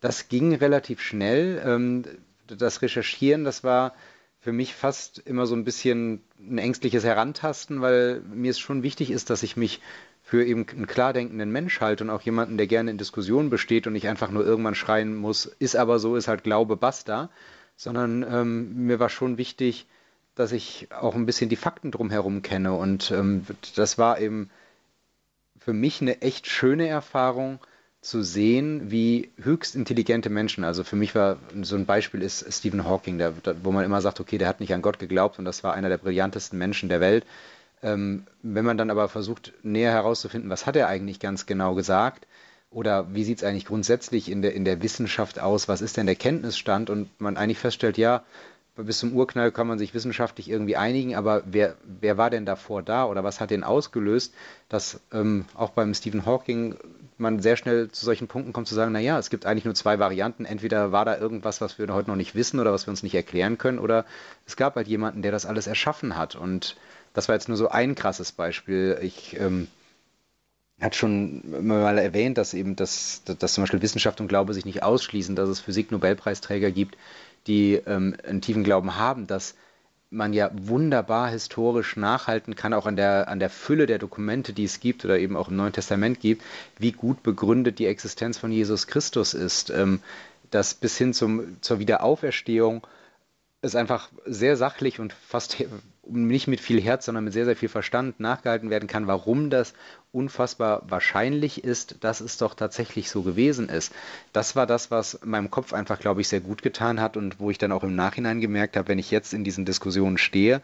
Das ging relativ schnell. Ähm, das Recherchieren, das war für mich fast immer so ein bisschen ein ängstliches Herantasten, weil mir es schon wichtig ist, dass ich mich für eben einen klar denkenden Mensch halte und auch jemanden, der gerne in Diskussionen besteht und nicht einfach nur irgendwann schreien muss, ist aber so, ist halt Glaube, basta, sondern ähm, mir war schon wichtig, dass ich auch ein bisschen die Fakten drumherum kenne und ähm, das war eben für mich eine echt schöne Erfahrung, zu sehen, wie höchst intelligente Menschen, also für mich war so ein Beispiel ist Stephen Hawking, der, wo man immer sagt, okay, der hat nicht an Gott geglaubt und das war einer der brillantesten Menschen der Welt. Ähm, wenn man dann aber versucht, näher herauszufinden, was hat er eigentlich ganz genau gesagt oder wie sieht es eigentlich grundsätzlich in der, in der Wissenschaft aus, was ist denn der Kenntnisstand und man eigentlich feststellt, ja, bis zum Urknall kann man sich wissenschaftlich irgendwie einigen, aber wer, wer war denn davor da oder was hat den ausgelöst, dass ähm, auch beim Stephen Hawking man sehr schnell zu solchen Punkten kommt zu sagen, naja, es gibt eigentlich nur zwei Varianten. Entweder war da irgendwas, was wir heute noch nicht wissen oder was wir uns nicht erklären können, oder es gab halt jemanden, der das alles erschaffen hat. Und das war jetzt nur so ein krasses Beispiel. Ich ähm, hat schon mal erwähnt, dass eben das, dass zum Beispiel Wissenschaft und Glaube sich nicht ausschließen, dass es Physik-Nobelpreisträger gibt, die ähm, einen tiefen Glauben haben, dass man ja wunderbar historisch nachhalten kann, auch an der, an der Fülle der Dokumente, die es gibt oder eben auch im Neuen Testament gibt, wie gut begründet die Existenz von Jesus Christus ist. Ähm, dass bis hin zum, zur Wiederauferstehung es einfach sehr sachlich und fast nicht mit viel Herz, sondern mit sehr, sehr viel Verstand nachgehalten werden kann, warum das unfassbar wahrscheinlich ist, dass es doch tatsächlich so gewesen ist. Das war das, was meinem Kopf einfach, glaube ich, sehr gut getan hat und wo ich dann auch im Nachhinein gemerkt habe, wenn ich jetzt in diesen Diskussionen stehe,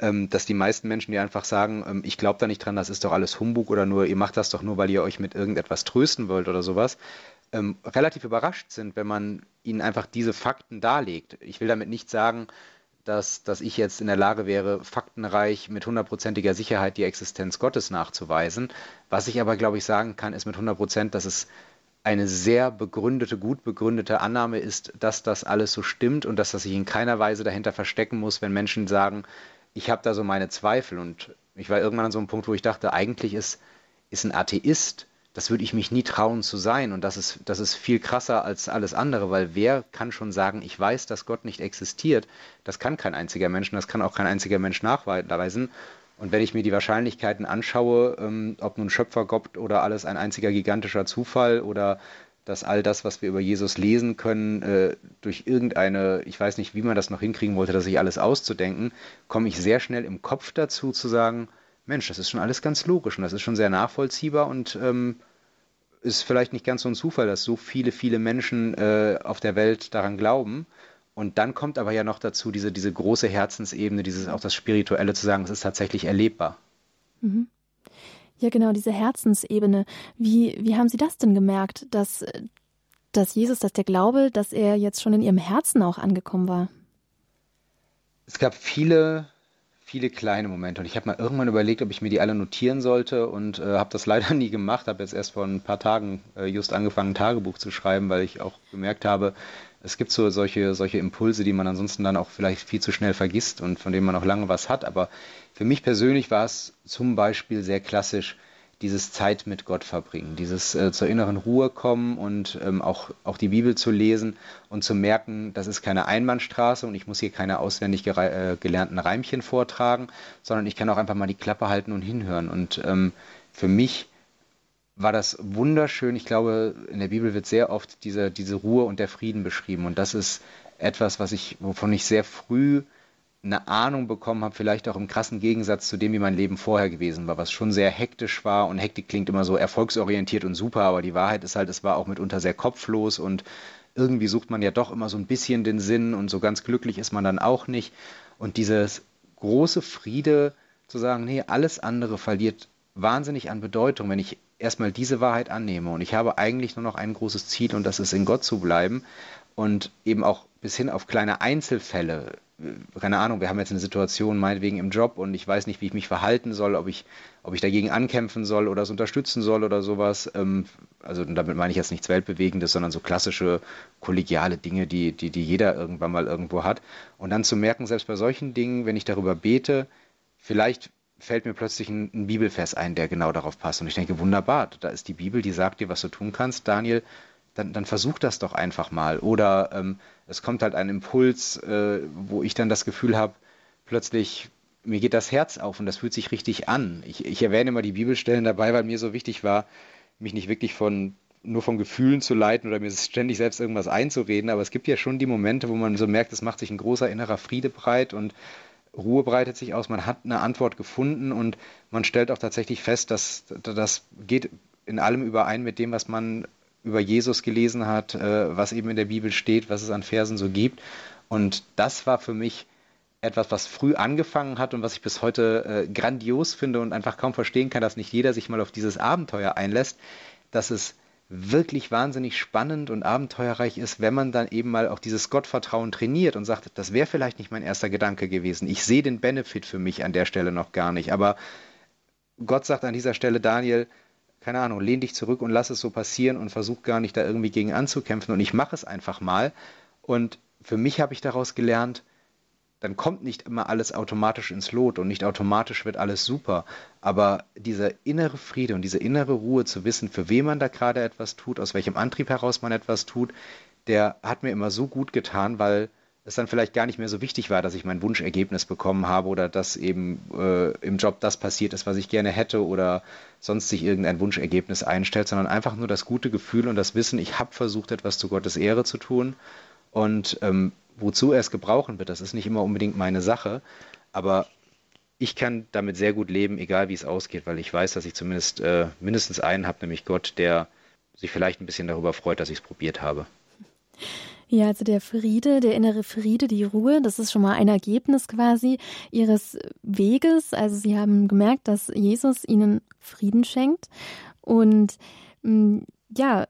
ähm, dass die meisten Menschen, die einfach sagen, ähm, ich glaube da nicht dran, das ist doch alles Humbug oder nur, ihr macht das doch nur, weil ihr euch mit irgendetwas trösten wollt oder sowas, ähm, relativ überrascht sind, wenn man ihnen einfach diese Fakten darlegt. Ich will damit nicht sagen, dass, dass ich jetzt in der Lage wäre, faktenreich mit hundertprozentiger Sicherheit die Existenz Gottes nachzuweisen. Was ich aber, glaube ich, sagen kann, ist mit 100 Prozent, dass es eine sehr begründete, gut begründete Annahme ist, dass das alles so stimmt und dass das sich in keiner Weise dahinter verstecken muss, wenn Menschen sagen, ich habe da so meine Zweifel. Und ich war irgendwann an so einem Punkt, wo ich dachte, eigentlich ist, ist ein Atheist das würde ich mich nie trauen zu sein. Und das ist, das ist viel krasser als alles andere, weil wer kann schon sagen, ich weiß, dass Gott nicht existiert? Das kann kein einziger Mensch das kann auch kein einziger Mensch nachweisen. Und wenn ich mir die Wahrscheinlichkeiten anschaue, ähm, ob nun Schöpfer Gott oder alles ein einziger gigantischer Zufall oder dass all das, was wir über Jesus lesen können, äh, durch irgendeine, ich weiß nicht, wie man das noch hinkriegen wollte, dass sich alles auszudenken, komme ich sehr schnell im Kopf dazu zu sagen, Mensch, das ist schon alles ganz logisch und das ist schon sehr nachvollziehbar und ähm, ist vielleicht nicht ganz so ein Zufall, dass so viele, viele Menschen äh, auf der Welt daran glauben. Und dann kommt aber ja noch dazu diese, diese große Herzensebene, dieses auch das Spirituelle zu sagen, es ist tatsächlich erlebbar. Mhm. Ja, genau, diese Herzensebene. Wie, wie haben Sie das denn gemerkt, dass, dass Jesus, dass der Glaube, dass er jetzt schon in Ihrem Herzen auch angekommen war? Es gab viele viele kleine Momente. Und ich habe mal irgendwann überlegt, ob ich mir die alle notieren sollte und äh, habe das leider nie gemacht. Habe jetzt erst vor ein paar Tagen äh, just angefangen, ein Tagebuch zu schreiben, weil ich auch gemerkt habe, es gibt so solche, solche Impulse, die man ansonsten dann auch vielleicht viel zu schnell vergisst und von denen man auch lange was hat. Aber für mich persönlich war es zum Beispiel sehr klassisch, dieses Zeit mit Gott verbringen, dieses äh, zur inneren Ruhe kommen und ähm, auch, auch die Bibel zu lesen und zu merken, das ist keine Einbahnstraße und ich muss hier keine auswendig äh, gelernten Reimchen vortragen, sondern ich kann auch einfach mal die Klappe halten und hinhören. Und ähm, für mich war das wunderschön. Ich glaube, in der Bibel wird sehr oft diese, diese Ruhe und der Frieden beschrieben. Und das ist etwas, was ich, wovon ich sehr früh eine Ahnung bekommen habe, vielleicht auch im krassen Gegensatz zu dem, wie mein Leben vorher gewesen war, was schon sehr hektisch war und Hektik klingt immer so erfolgsorientiert und super, aber die Wahrheit ist halt, es war auch mitunter sehr kopflos und irgendwie sucht man ja doch immer so ein bisschen den Sinn und so ganz glücklich ist man dann auch nicht. Und dieses große Friede zu sagen, nee, alles andere verliert wahnsinnig an Bedeutung, wenn ich erstmal diese Wahrheit annehme und ich habe eigentlich nur noch ein großes Ziel und das ist in Gott zu bleiben und eben auch bis hin auf kleine Einzelfälle keine Ahnung, wir haben jetzt eine Situation meinetwegen im Job und ich weiß nicht, wie ich mich verhalten soll, ob ich, ob ich dagegen ankämpfen soll oder es unterstützen soll oder sowas. Ähm, also damit meine ich jetzt nichts Weltbewegendes, sondern so klassische kollegiale Dinge, die, die, die jeder irgendwann mal irgendwo hat. Und dann zu merken, selbst bei solchen Dingen, wenn ich darüber bete, vielleicht fällt mir plötzlich ein, ein Bibelvers ein, der genau darauf passt. Und ich denke, wunderbar, da ist die Bibel, die sagt dir, was du tun kannst. Daniel, dann, dann versuch das doch einfach mal. Oder ähm, es kommt halt ein Impuls, äh, wo ich dann das Gefühl habe, plötzlich mir geht das Herz auf und das fühlt sich richtig an. Ich, ich erwähne immer die Bibelstellen dabei, weil mir so wichtig war, mich nicht wirklich von nur von Gefühlen zu leiten oder mir ständig selbst irgendwas einzureden, aber es gibt ja schon die Momente, wo man so merkt, es macht sich ein großer innerer Friede breit und Ruhe breitet sich aus, man hat eine Antwort gefunden und man stellt auch tatsächlich fest, dass das geht in allem überein mit dem, was man über Jesus gelesen hat, äh, was eben in der Bibel steht, was es an Versen so gibt. Und das war für mich etwas, was früh angefangen hat und was ich bis heute äh, grandios finde und einfach kaum verstehen kann, dass nicht jeder sich mal auf dieses Abenteuer einlässt, dass es wirklich wahnsinnig spannend und abenteuerreich ist, wenn man dann eben mal auch dieses Gottvertrauen trainiert und sagt, das wäre vielleicht nicht mein erster Gedanke gewesen. Ich sehe den Benefit für mich an der Stelle noch gar nicht. Aber Gott sagt an dieser Stelle, Daniel, keine Ahnung, lehn dich zurück und lass es so passieren und versuch gar nicht da irgendwie gegen anzukämpfen. Und ich mache es einfach mal. Und für mich habe ich daraus gelernt, dann kommt nicht immer alles automatisch ins Lot und nicht automatisch wird alles super. Aber dieser innere Friede und diese innere Ruhe zu wissen, für wen man da gerade etwas tut, aus welchem Antrieb heraus man etwas tut, der hat mir immer so gut getan, weil es dann vielleicht gar nicht mehr so wichtig war, dass ich mein Wunschergebnis bekommen habe oder dass eben äh, im Job das passiert ist, was ich gerne hätte oder sonst sich irgendein Wunschergebnis einstellt, sondern einfach nur das gute Gefühl und das Wissen, ich habe versucht, etwas zu Gottes Ehre zu tun und ähm, wozu er es gebrauchen wird, das ist nicht immer unbedingt meine Sache, aber ich kann damit sehr gut leben, egal wie es ausgeht, weil ich weiß, dass ich zumindest äh, mindestens einen habe, nämlich Gott, der sich vielleicht ein bisschen darüber freut, dass ich es probiert habe. Ja, also der Friede, der innere Friede, die Ruhe, das ist schon mal ein Ergebnis quasi ihres Weges. Also sie haben gemerkt, dass Jesus ihnen Frieden schenkt. Und mm, ja,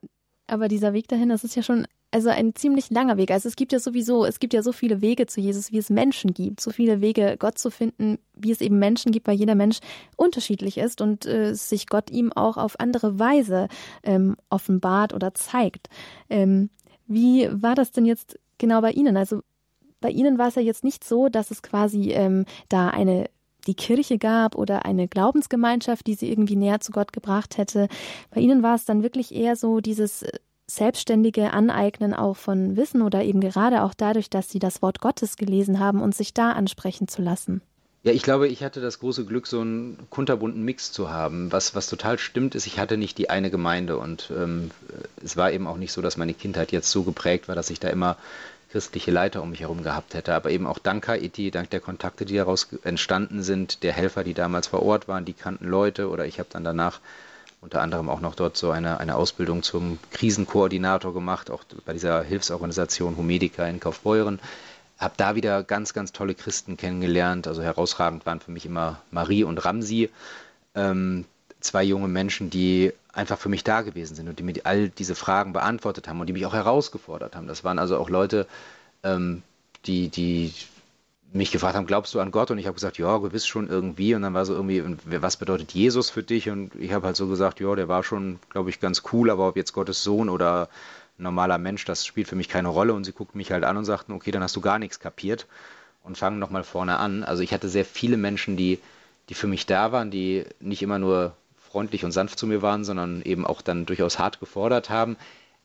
aber dieser Weg dahin, das ist ja schon also ein ziemlich langer Weg. Also es gibt ja sowieso, es gibt ja so viele Wege zu Jesus, wie es Menschen gibt, so viele Wege, Gott zu finden, wie es eben Menschen gibt, weil jeder Mensch unterschiedlich ist und äh, sich Gott ihm auch auf andere Weise ähm, offenbart oder zeigt. Ähm, wie war das denn jetzt genau bei Ihnen? Also bei Ihnen war es ja jetzt nicht so, dass es quasi ähm, da eine die Kirche gab oder eine Glaubensgemeinschaft, die sie irgendwie näher zu Gott gebracht hätte. Bei Ihnen war es dann wirklich eher so dieses äh, selbstständige Aneignen auch von Wissen oder eben gerade auch dadurch, dass sie das Wort Gottes gelesen haben und sich da ansprechen zu lassen. Ja, ich glaube, ich hatte das große Glück, so einen kunterbunten Mix zu haben. Was, was total stimmt, ist, ich hatte nicht die eine Gemeinde und ähm, es war eben auch nicht so, dass meine Kindheit jetzt so geprägt war, dass ich da immer christliche Leiter um mich herum gehabt hätte. Aber eben auch dank Haiti, dank der Kontakte, die daraus entstanden sind, der Helfer, die damals vor Ort waren, die kannten Leute oder ich habe dann danach unter anderem auch noch dort so eine, eine Ausbildung zum Krisenkoordinator gemacht, auch bei dieser Hilfsorganisation Humedica in Kaufbeuren habe da wieder ganz, ganz tolle Christen kennengelernt. Also herausragend waren für mich immer Marie und Ramsi, ähm, zwei junge Menschen, die einfach für mich da gewesen sind und die mir all diese Fragen beantwortet haben und die mich auch herausgefordert haben. Das waren also auch Leute, ähm, die, die mich gefragt haben, glaubst du an Gott? Und ich habe gesagt, ja, gewiss schon irgendwie. Und dann war so irgendwie, was bedeutet Jesus für dich? Und ich habe halt so gesagt, ja, der war schon, glaube ich, ganz cool, aber ob jetzt Gottes Sohn oder normaler Mensch, das spielt für mich keine Rolle. Und sie guckten mich halt an und sagten, okay, dann hast du gar nichts kapiert und fangen nochmal vorne an. Also ich hatte sehr viele Menschen, die, die für mich da waren, die nicht immer nur freundlich und sanft zu mir waren, sondern eben auch dann durchaus hart gefordert haben,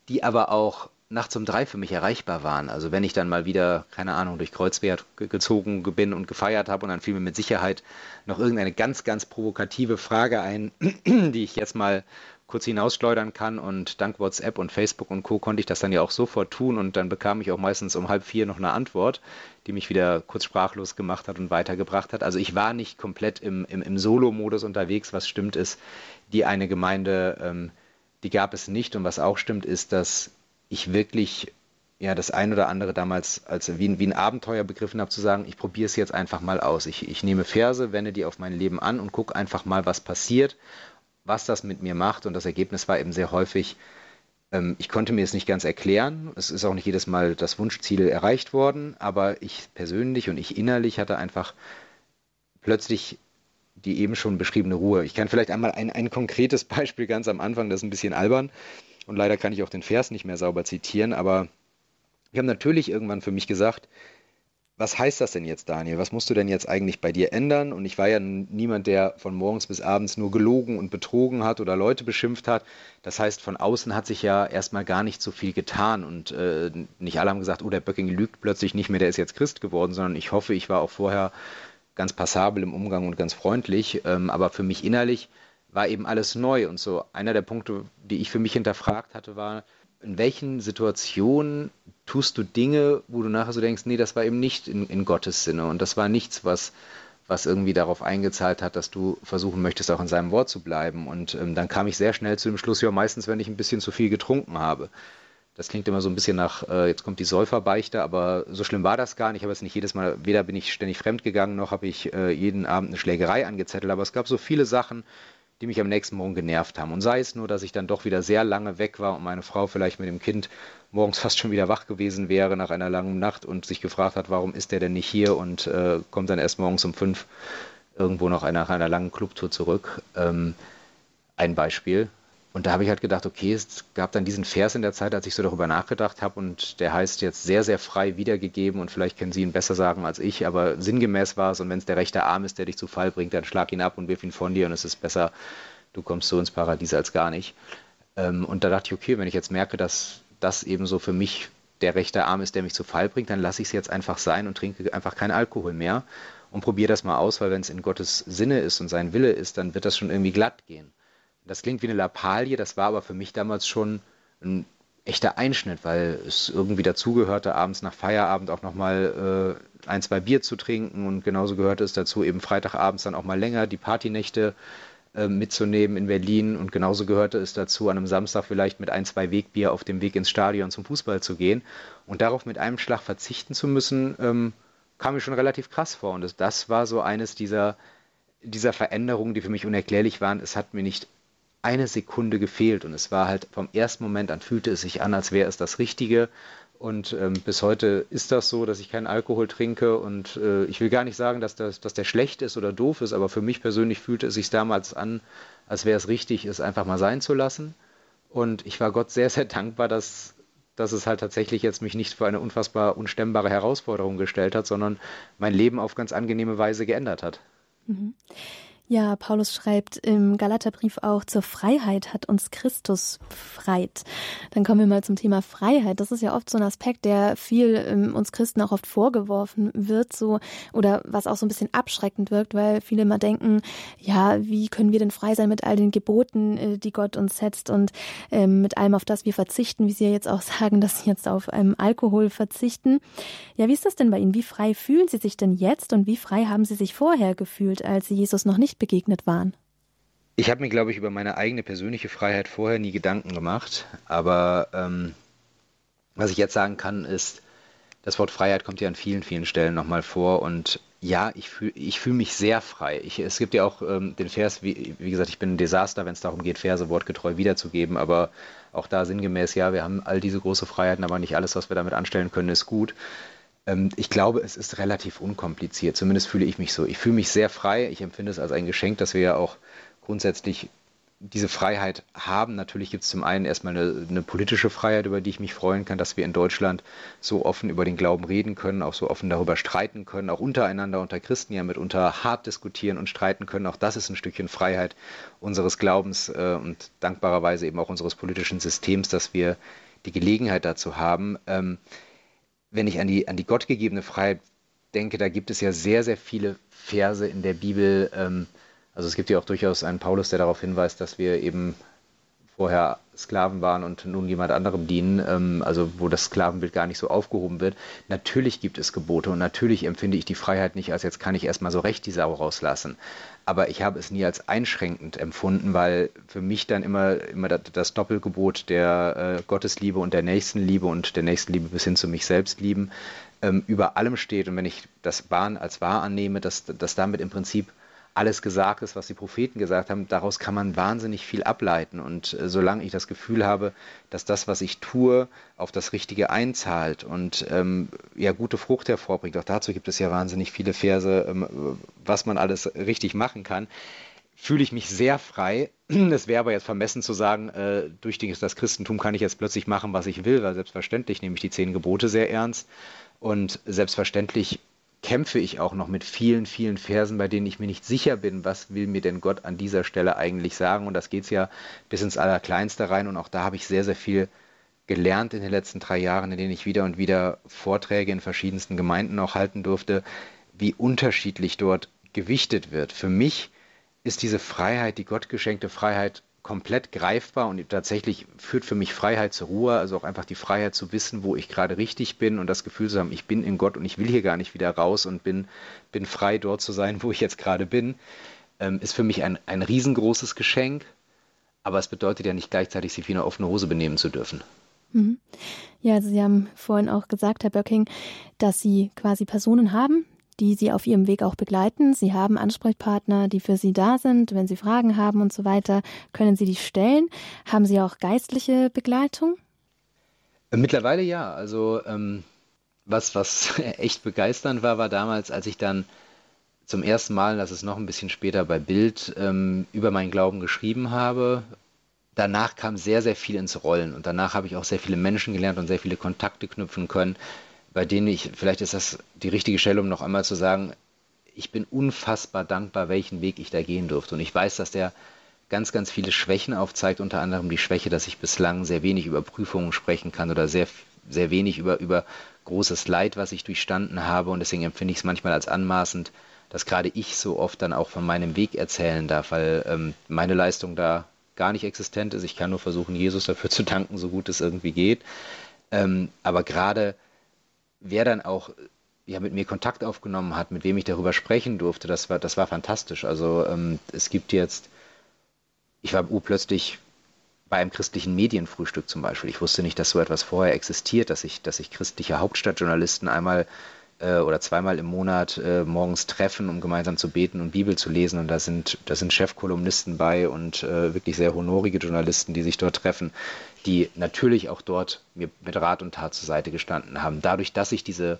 die aber auch nachts um drei für mich erreichbar waren. Also wenn ich dann mal wieder, keine Ahnung, durch Kreuzwert gezogen bin und gefeiert habe und dann fiel mir mit Sicherheit noch irgendeine ganz, ganz provokative Frage ein, die ich jetzt mal kurz hinausschleudern kann und dank WhatsApp und Facebook und Co. konnte ich das dann ja auch sofort tun und dann bekam ich auch meistens um halb vier noch eine Antwort, die mich wieder kurz sprachlos gemacht hat und weitergebracht hat. Also ich war nicht komplett im, im, im Solo-Modus unterwegs. Was stimmt ist, die eine Gemeinde, ähm, die gab es nicht und was auch stimmt ist, dass ich wirklich ja das ein oder andere damals als wie, wie ein Abenteuer begriffen habe, zu sagen, ich probiere es jetzt einfach mal aus. Ich, ich nehme Verse, wende die auf mein Leben an und gucke einfach mal, was passiert was das mit mir macht. Und das Ergebnis war eben sehr häufig, ähm, ich konnte mir es nicht ganz erklären. Es ist auch nicht jedes Mal das Wunschziel erreicht worden, aber ich persönlich und ich innerlich hatte einfach plötzlich die eben schon beschriebene Ruhe. Ich kann vielleicht einmal ein, ein konkretes Beispiel ganz am Anfang, das ist ein bisschen albern und leider kann ich auch den Vers nicht mehr sauber zitieren, aber ich habe natürlich irgendwann für mich gesagt, was heißt das denn jetzt, Daniel? Was musst du denn jetzt eigentlich bei dir ändern? Und ich war ja niemand, der von morgens bis abends nur gelogen und betrogen hat oder Leute beschimpft hat. Das heißt, von außen hat sich ja erstmal gar nicht so viel getan. Und äh, nicht alle haben gesagt, oh, der Böcking lügt plötzlich nicht mehr, der ist jetzt Christ geworden, sondern ich hoffe, ich war auch vorher ganz passabel im Umgang und ganz freundlich. Ähm, aber für mich innerlich war eben alles neu. Und so einer der Punkte, die ich für mich hinterfragt hatte, war, in welchen Situationen tust du Dinge, wo du nachher so denkst, nee, das war eben nicht in, in Gottes Sinne und das war nichts, was, was irgendwie darauf eingezahlt hat, dass du versuchen möchtest, auch in seinem Wort zu bleiben. Und ähm, dann kam ich sehr schnell zu dem Schluss, ja, meistens, wenn ich ein bisschen zu viel getrunken habe. Das klingt immer so ein bisschen nach, äh, jetzt kommt die Säuferbeichte, aber so schlimm war das gar nicht. Ich habe jetzt nicht jedes Mal, weder bin ich ständig fremdgegangen, noch habe ich äh, jeden Abend eine Schlägerei angezettelt, aber es gab so viele Sachen, die mich am nächsten Morgen genervt haben. Und sei es nur, dass ich dann doch wieder sehr lange weg war und meine Frau vielleicht mit dem Kind morgens fast schon wieder wach gewesen wäre nach einer langen Nacht und sich gefragt hat, warum ist der denn nicht hier und äh, kommt dann erst morgens um fünf irgendwo noch nach einer langen Clubtour zurück. Ähm, ein Beispiel. Und da habe ich halt gedacht, okay, es gab dann diesen Vers in der Zeit, als ich so darüber nachgedacht habe und der heißt jetzt sehr, sehr frei wiedergegeben und vielleicht können Sie ihn besser sagen als ich, aber sinngemäß war es und wenn es der rechte Arm ist, der dich zu Fall bringt, dann schlag ihn ab und wirf ihn von dir und es ist besser, du kommst so ins Paradies als gar nicht. Ähm, und da dachte ich, okay, wenn ich jetzt merke, dass das eben so für mich der rechte Arm ist, der mich zu Fall bringt, dann lasse ich es jetzt einfach sein und trinke einfach keinen Alkohol mehr und probiere das mal aus, weil wenn es in Gottes Sinne ist und sein Wille ist, dann wird das schon irgendwie glatt gehen. Das klingt wie eine Lappalie, das war aber für mich damals schon ein echter Einschnitt, weil es irgendwie dazugehörte, abends nach Feierabend auch nochmal äh, ein, zwei Bier zu trinken und genauso gehörte es dazu, eben Freitagabends dann auch mal länger die Partynächte äh, mitzunehmen in Berlin und genauso gehörte es dazu, an einem Samstag vielleicht mit ein, zwei Wegbier auf dem Weg ins Stadion zum Fußball zu gehen und darauf mit einem Schlag verzichten zu müssen, ähm, kam mir schon relativ krass vor und das, das war so eines dieser, dieser Veränderungen, die für mich unerklärlich waren. Es hat mir nicht eine Sekunde gefehlt und es war halt vom ersten Moment an fühlte es sich an, als wäre es das Richtige. Und ähm, bis heute ist das so, dass ich keinen Alkohol trinke. Und äh, ich will gar nicht sagen, dass, das, dass der schlecht ist oder doof ist, aber für mich persönlich fühlte es sich damals an, als wäre es richtig, es einfach mal sein zu lassen. Und ich war Gott sehr, sehr dankbar, dass, dass es halt tatsächlich jetzt mich nicht für eine unfassbar unstemmbare Herausforderung gestellt hat, sondern mein Leben auf ganz angenehme Weise geändert hat. Mhm. Ja, Paulus schreibt im Galaterbrief auch, zur Freiheit hat uns Christus befreit. Dann kommen wir mal zum Thema Freiheit. Das ist ja oft so ein Aspekt, der viel ähm, uns Christen auch oft vorgeworfen wird, so, oder was auch so ein bisschen abschreckend wirkt, weil viele immer denken, ja, wie können wir denn frei sein mit all den Geboten, äh, die Gott uns setzt und ähm, mit allem, auf das wir verzichten, wie Sie ja jetzt auch sagen, dass Sie jetzt auf ähm, Alkohol verzichten. Ja, wie ist das denn bei Ihnen? Wie frei fühlen Sie sich denn jetzt und wie frei haben Sie sich vorher gefühlt, als Sie Jesus noch nicht begegnet waren? Ich habe mir, glaube ich, über meine eigene persönliche Freiheit vorher nie Gedanken gemacht. Aber ähm, was ich jetzt sagen kann, ist, das Wort Freiheit kommt ja an vielen, vielen Stellen nochmal vor. Und ja, ich fühle ich fühl mich sehr frei. Ich, es gibt ja auch ähm, den Vers, wie, wie, gesagt, ich bin ein Desaster, wenn es darum geht, Verse wortgetreu wiederzugeben. Aber auch da sinngemäß, ja, wir haben all diese große Freiheiten, aber nicht alles, was wir damit anstellen können, ist gut. Ähm, ich glaube, es ist relativ unkompliziert. Zumindest fühle ich mich so. Ich fühle mich sehr frei. Ich empfinde es als ein Geschenk, dass wir ja auch grundsätzlich diese Freiheit haben. Natürlich gibt es zum einen erstmal eine, eine, politische Freiheit, über die ich mich freuen kann, dass wir in Deutschland so offen über den Glauben reden können, auch so offen darüber streiten können, auch untereinander unter Christen ja mitunter hart diskutieren und streiten können. Auch das ist ein Stückchen Freiheit unseres Glaubens äh, und dankbarerweise eben auch unseres politischen Systems, dass wir die Gelegenheit dazu haben. Ähm, wenn ich an die, an die gottgegebene Freiheit denke, da gibt es ja sehr, sehr viele Verse in der Bibel. Ähm, also es gibt ja auch durchaus einen Paulus, der darauf hinweist, dass wir eben vorher Sklaven waren und nun jemand anderem dienen, ähm, also wo das Sklavenbild gar nicht so aufgehoben wird. Natürlich gibt es Gebote und natürlich empfinde ich die Freiheit nicht als jetzt kann ich erstmal so recht die Sau rauslassen. Aber ich habe es nie als einschränkend empfunden, weil für mich dann immer, immer das Doppelgebot der äh, Gottesliebe und der Nächstenliebe und der Nächstenliebe bis hin zu mich selbst lieben ähm, über allem steht. Und wenn ich das Bahn als wahr annehme, dass, dass damit im Prinzip alles gesagt ist, was die Propheten gesagt haben, daraus kann man wahnsinnig viel ableiten. Und äh, solange ich das Gefühl habe, dass das, was ich tue, auf das Richtige einzahlt und ähm, ja gute Frucht hervorbringt, auch dazu gibt es ja wahnsinnig viele Verse, ähm, was man alles richtig machen kann, fühle ich mich sehr frei. Es wäre aber jetzt vermessen zu sagen, äh, durch das Christentum kann ich jetzt plötzlich machen, was ich will, weil selbstverständlich nehme ich die zehn Gebote sehr ernst. Und selbstverständlich kämpfe ich auch noch mit vielen, vielen Versen, bei denen ich mir nicht sicher bin, was will mir denn Gott an dieser Stelle eigentlich sagen. Und das geht ja bis ins Allerkleinste rein. Und auch da habe ich sehr, sehr viel gelernt in den letzten drei Jahren, in denen ich wieder und wieder Vorträge in verschiedensten Gemeinden auch halten durfte, wie unterschiedlich dort gewichtet wird. Für mich ist diese Freiheit, die Gott geschenkte Freiheit, komplett greifbar und tatsächlich führt für mich Freiheit zur Ruhe, also auch einfach die Freiheit zu wissen, wo ich gerade richtig bin und das Gefühl zu haben, ich bin in Gott und ich will hier gar nicht wieder raus und bin, bin frei dort zu sein, wo ich jetzt gerade bin, ähm, ist für mich ein, ein riesengroßes Geschenk, aber es bedeutet ja nicht gleichzeitig, sich wie eine offene Hose benehmen zu dürfen. Mhm. Ja, also Sie haben vorhin auch gesagt, Herr Böcking, dass Sie quasi Personen haben, die Sie auf Ihrem Weg auch begleiten. Sie haben Ansprechpartner, die für Sie da sind. Wenn Sie Fragen haben und so weiter, können Sie die stellen. Haben Sie auch geistliche Begleitung? Mittlerweile ja. Also ähm, was, was echt begeisternd war, war damals, als ich dann zum ersten Mal, das ist noch ein bisschen später bei Bild, ähm, über meinen Glauben geschrieben habe. Danach kam sehr, sehr viel ins Rollen und danach habe ich auch sehr viele Menschen gelernt und sehr viele Kontakte knüpfen können, bei denen ich, vielleicht ist das die richtige Stelle, um noch einmal zu sagen, ich bin unfassbar dankbar, welchen Weg ich da gehen durfte. Und ich weiß, dass der ganz, ganz viele Schwächen aufzeigt, unter anderem die Schwäche, dass ich bislang sehr wenig über Prüfungen sprechen kann oder sehr, sehr wenig über, über großes Leid, was ich durchstanden habe. Und deswegen empfinde ich es manchmal als anmaßend, dass gerade ich so oft dann auch von meinem Weg erzählen darf, weil ähm, meine Leistung da gar nicht existent ist. Ich kann nur versuchen, Jesus dafür zu danken, so gut es irgendwie geht. Ähm, aber gerade wer dann auch ja, mit mir Kontakt aufgenommen hat, mit wem ich darüber sprechen durfte, das war, das war fantastisch. Also ähm, es gibt jetzt, ich war plötzlich bei einem christlichen Medienfrühstück zum Beispiel. Ich wusste nicht, dass so etwas vorher existiert, dass sich dass ich christliche Hauptstadtjournalisten einmal äh, oder zweimal im Monat äh, morgens treffen, um gemeinsam zu beten und Bibel zu lesen. Und da sind, da sind Chefkolumnisten bei und äh, wirklich sehr honorige Journalisten, die sich dort treffen die natürlich auch dort mir mit Rat und Tat zur Seite gestanden haben. Dadurch, dass ich diese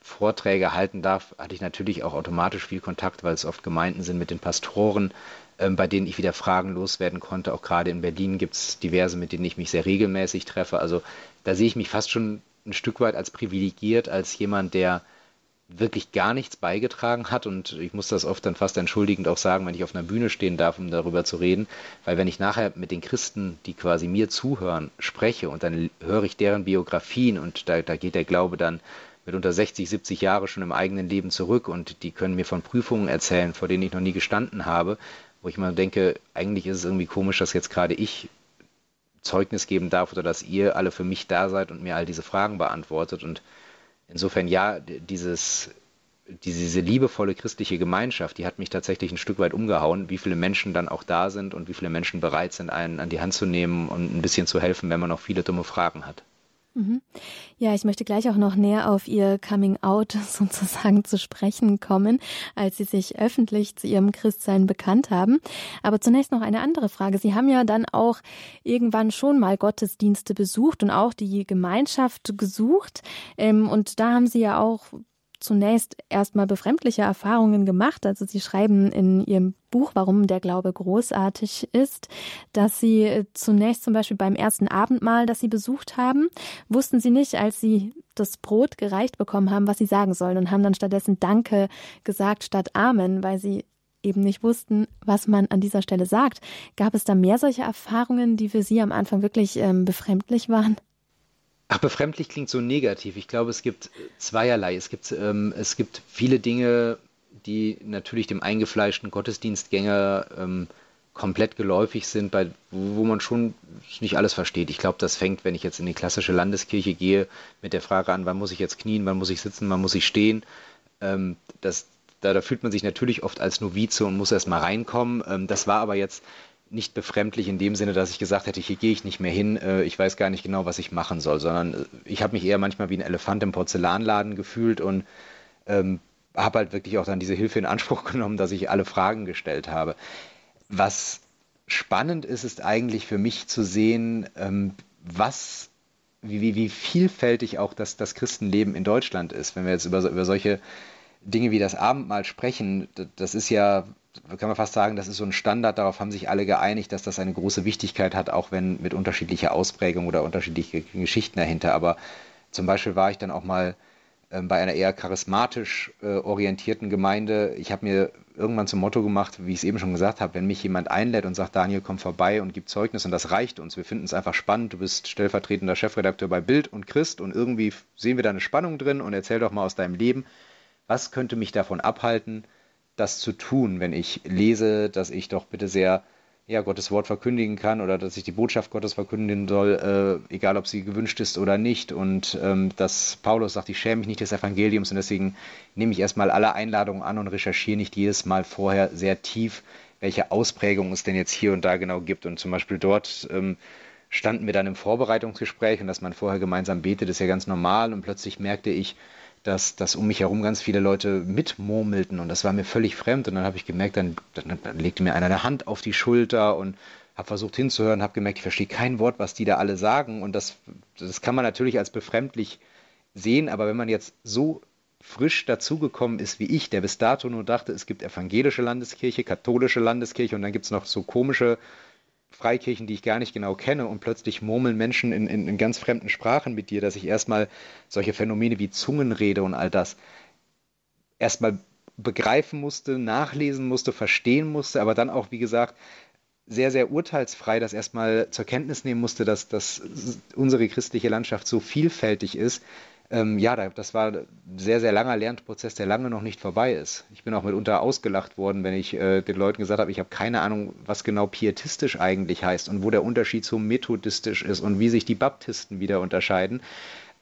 Vorträge halten darf, hatte ich natürlich auch automatisch viel Kontakt, weil es oft Gemeinden sind mit den Pastoren, ähm, bei denen ich wieder Fragen loswerden konnte. Auch gerade in Berlin gibt es diverse, mit denen ich mich sehr regelmäßig treffe. Also da sehe ich mich fast schon ein Stück weit als privilegiert, als jemand, der wirklich gar nichts beigetragen hat. Und ich muss das oft dann fast entschuldigend auch sagen, wenn ich auf einer Bühne stehen darf, um darüber zu reden. Weil wenn ich nachher mit den Christen, die quasi mir zuhören, spreche und dann höre ich deren Biografien und da, da geht der Glaube dann mit unter 60, 70 Jahre schon im eigenen Leben zurück und die können mir von Prüfungen erzählen, vor denen ich noch nie gestanden habe, wo ich mal denke, eigentlich ist es irgendwie komisch, dass jetzt gerade ich Zeugnis geben darf oder dass ihr alle für mich da seid und mir all diese Fragen beantwortet und insofern ja, dieses, diese liebevolle christliche Gemeinschaft, die hat mich tatsächlich ein Stück weit umgehauen, wie viele Menschen dann auch da sind und wie viele Menschen bereit sind, einen an die Hand zu nehmen und ein bisschen zu helfen, wenn man noch viele dumme Fragen hat. Mhm. Ja, ich möchte gleich auch noch näher auf Ihr Coming Out sozusagen zu sprechen kommen, als Sie sich öffentlich zu Ihrem Christsein bekannt haben. Aber zunächst noch eine andere Frage. Sie haben ja dann auch irgendwann schon mal Gottesdienste besucht und auch die Gemeinschaft gesucht. Ähm, und da haben Sie ja auch zunächst erstmal befremdliche Erfahrungen gemacht. Also Sie schreiben in Ihrem Buch, warum der Glaube großartig ist, dass Sie äh, zunächst zum Beispiel beim ersten Abendmahl, das Sie besucht haben, wussten Sie nicht, als Sie das Brot gereicht bekommen haben, was Sie sagen sollen und haben dann stattdessen Danke gesagt statt Amen, weil Sie eben nicht wussten, was man an dieser Stelle sagt. Gab es da mehr solche Erfahrungen, die für Sie am Anfang wirklich ähm, befremdlich waren? Ach, befremdlich klingt so negativ. Ich glaube, es gibt zweierlei. Es gibt, ähm, es gibt viele Dinge, die natürlich dem eingefleischten Gottesdienstgänger ähm, komplett geläufig sind, bei, wo man schon nicht alles versteht. Ich glaube, das fängt, wenn ich jetzt in die klassische Landeskirche gehe, mit der Frage an, wann muss ich jetzt knien, wann muss ich sitzen, wann muss ich stehen. Ähm, das, da, da, fühlt man sich natürlich oft als Novize und muss erst mal reinkommen. Ähm, das war aber jetzt nicht befremdlich in dem Sinne, dass ich gesagt hätte, hier gehe ich nicht mehr hin, äh, ich weiß gar nicht genau, was ich machen soll, sondern äh, ich habe mich eher manchmal wie ein Elefant im Porzellanladen gefühlt und ähm, habe halt wirklich auch dann diese Hilfe in Anspruch genommen, dass ich alle Fragen gestellt habe. Was spannend ist, ist eigentlich für mich zu sehen, ähm, was, wie, wie, vielfältig auch das, das Christenleben in Deutschland ist. Wenn wir jetzt über, über solche Dinge wie das Abendmahl sprechen, das ist ja kann man fast sagen, das ist so ein Standard, darauf haben sich alle geeinigt, dass das eine große Wichtigkeit hat, auch wenn mit unterschiedlicher Ausprägung oder unterschiedlichen Geschichten dahinter. Aber zum Beispiel war ich dann auch mal ähm, bei einer eher charismatisch äh, orientierten Gemeinde. Ich habe mir irgendwann zum Motto gemacht, wie ich es eben schon gesagt habe, wenn mich jemand einlädt und sagt, Daniel, komm vorbei und gib Zeugnis und das reicht uns. Wir finden es einfach spannend. Du bist stellvertretender Chefredakteur bei Bild und Christ und irgendwie sehen wir da eine Spannung drin und erzähl doch mal aus deinem Leben. Was könnte mich davon abhalten, das zu tun, wenn ich lese, dass ich doch bitte sehr ja, Gottes Wort verkündigen kann oder dass ich die Botschaft Gottes verkündigen soll, äh, egal ob sie gewünscht ist oder nicht. Und ähm, dass Paulus sagt, ich schäme mich nicht des Evangeliums und deswegen nehme ich erstmal alle Einladungen an und recherchiere nicht jedes Mal vorher sehr tief, welche Ausprägung es denn jetzt hier und da genau gibt. Und zum Beispiel dort ähm, standen wir dann im Vorbereitungsgespräch und dass man vorher gemeinsam betet, ist ja ganz normal. Und plötzlich merkte ich, dass, dass um mich herum ganz viele Leute mitmurmelten und das war mir völlig fremd. Und dann habe ich gemerkt, dann, dann, dann, legte mir einer eine Hand auf die Schulter und habe versucht hinzuhören, habe gemerkt, ich verstehe kein Wort, was die da alle sagen. Und das, das kann man natürlich als befremdlich sehen, aber wenn man jetzt so frisch dazugekommen ist wie ich, der bis dato nur dachte, es gibt evangelische Landeskirche, katholische Landeskirche und dann gibt es noch so komische Freikirchen, die ich gar nicht genau kenne und plötzlich murmeln Menschen in, in, in ganz fremden Sprachen mit dir, dass ich erstmal solche Phänomene wie Zungenrede und all das erstmal begreifen musste, nachlesen musste, verstehen musste, aber dann auch, wie gesagt, sehr, sehr urteilsfrei das erstmal zur Kenntnis nehmen musste, dass, dass unsere christliche Landschaft so vielfältig ist, ähm, ja, das war ein sehr, sehr langer Lernprozess, der lange noch nicht vorbei ist. Ich bin auch mitunter ausgelacht worden, wenn ich äh, den Leuten gesagt habe, ich habe keine Ahnung, was genau pietistisch eigentlich heißt und wo der Unterschied zum methodistisch ist und wie sich die Baptisten wieder unterscheiden.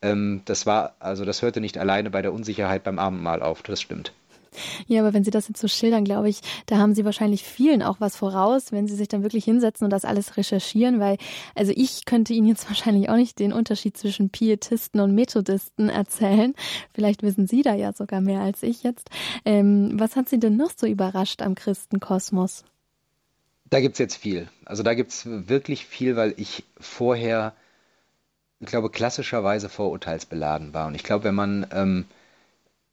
Ähm, das war, also das hörte nicht alleine bei der Unsicherheit beim Abendmahl auf, das stimmt. Ja, aber wenn Sie das jetzt so schildern, glaube ich, da haben Sie wahrscheinlich vielen auch was voraus, wenn Sie sich dann wirklich hinsetzen und das alles recherchieren, weil, also ich könnte Ihnen jetzt wahrscheinlich auch nicht den Unterschied zwischen Pietisten und Methodisten erzählen. Vielleicht wissen Sie da ja sogar mehr als ich jetzt. Ähm, was hat Sie denn noch so überrascht am Christenkosmos? Da gibt es jetzt viel. Also da gibt es wirklich viel, weil ich vorher, ich glaube, klassischerweise vorurteilsbeladen war. Und ich glaube, wenn man ähm,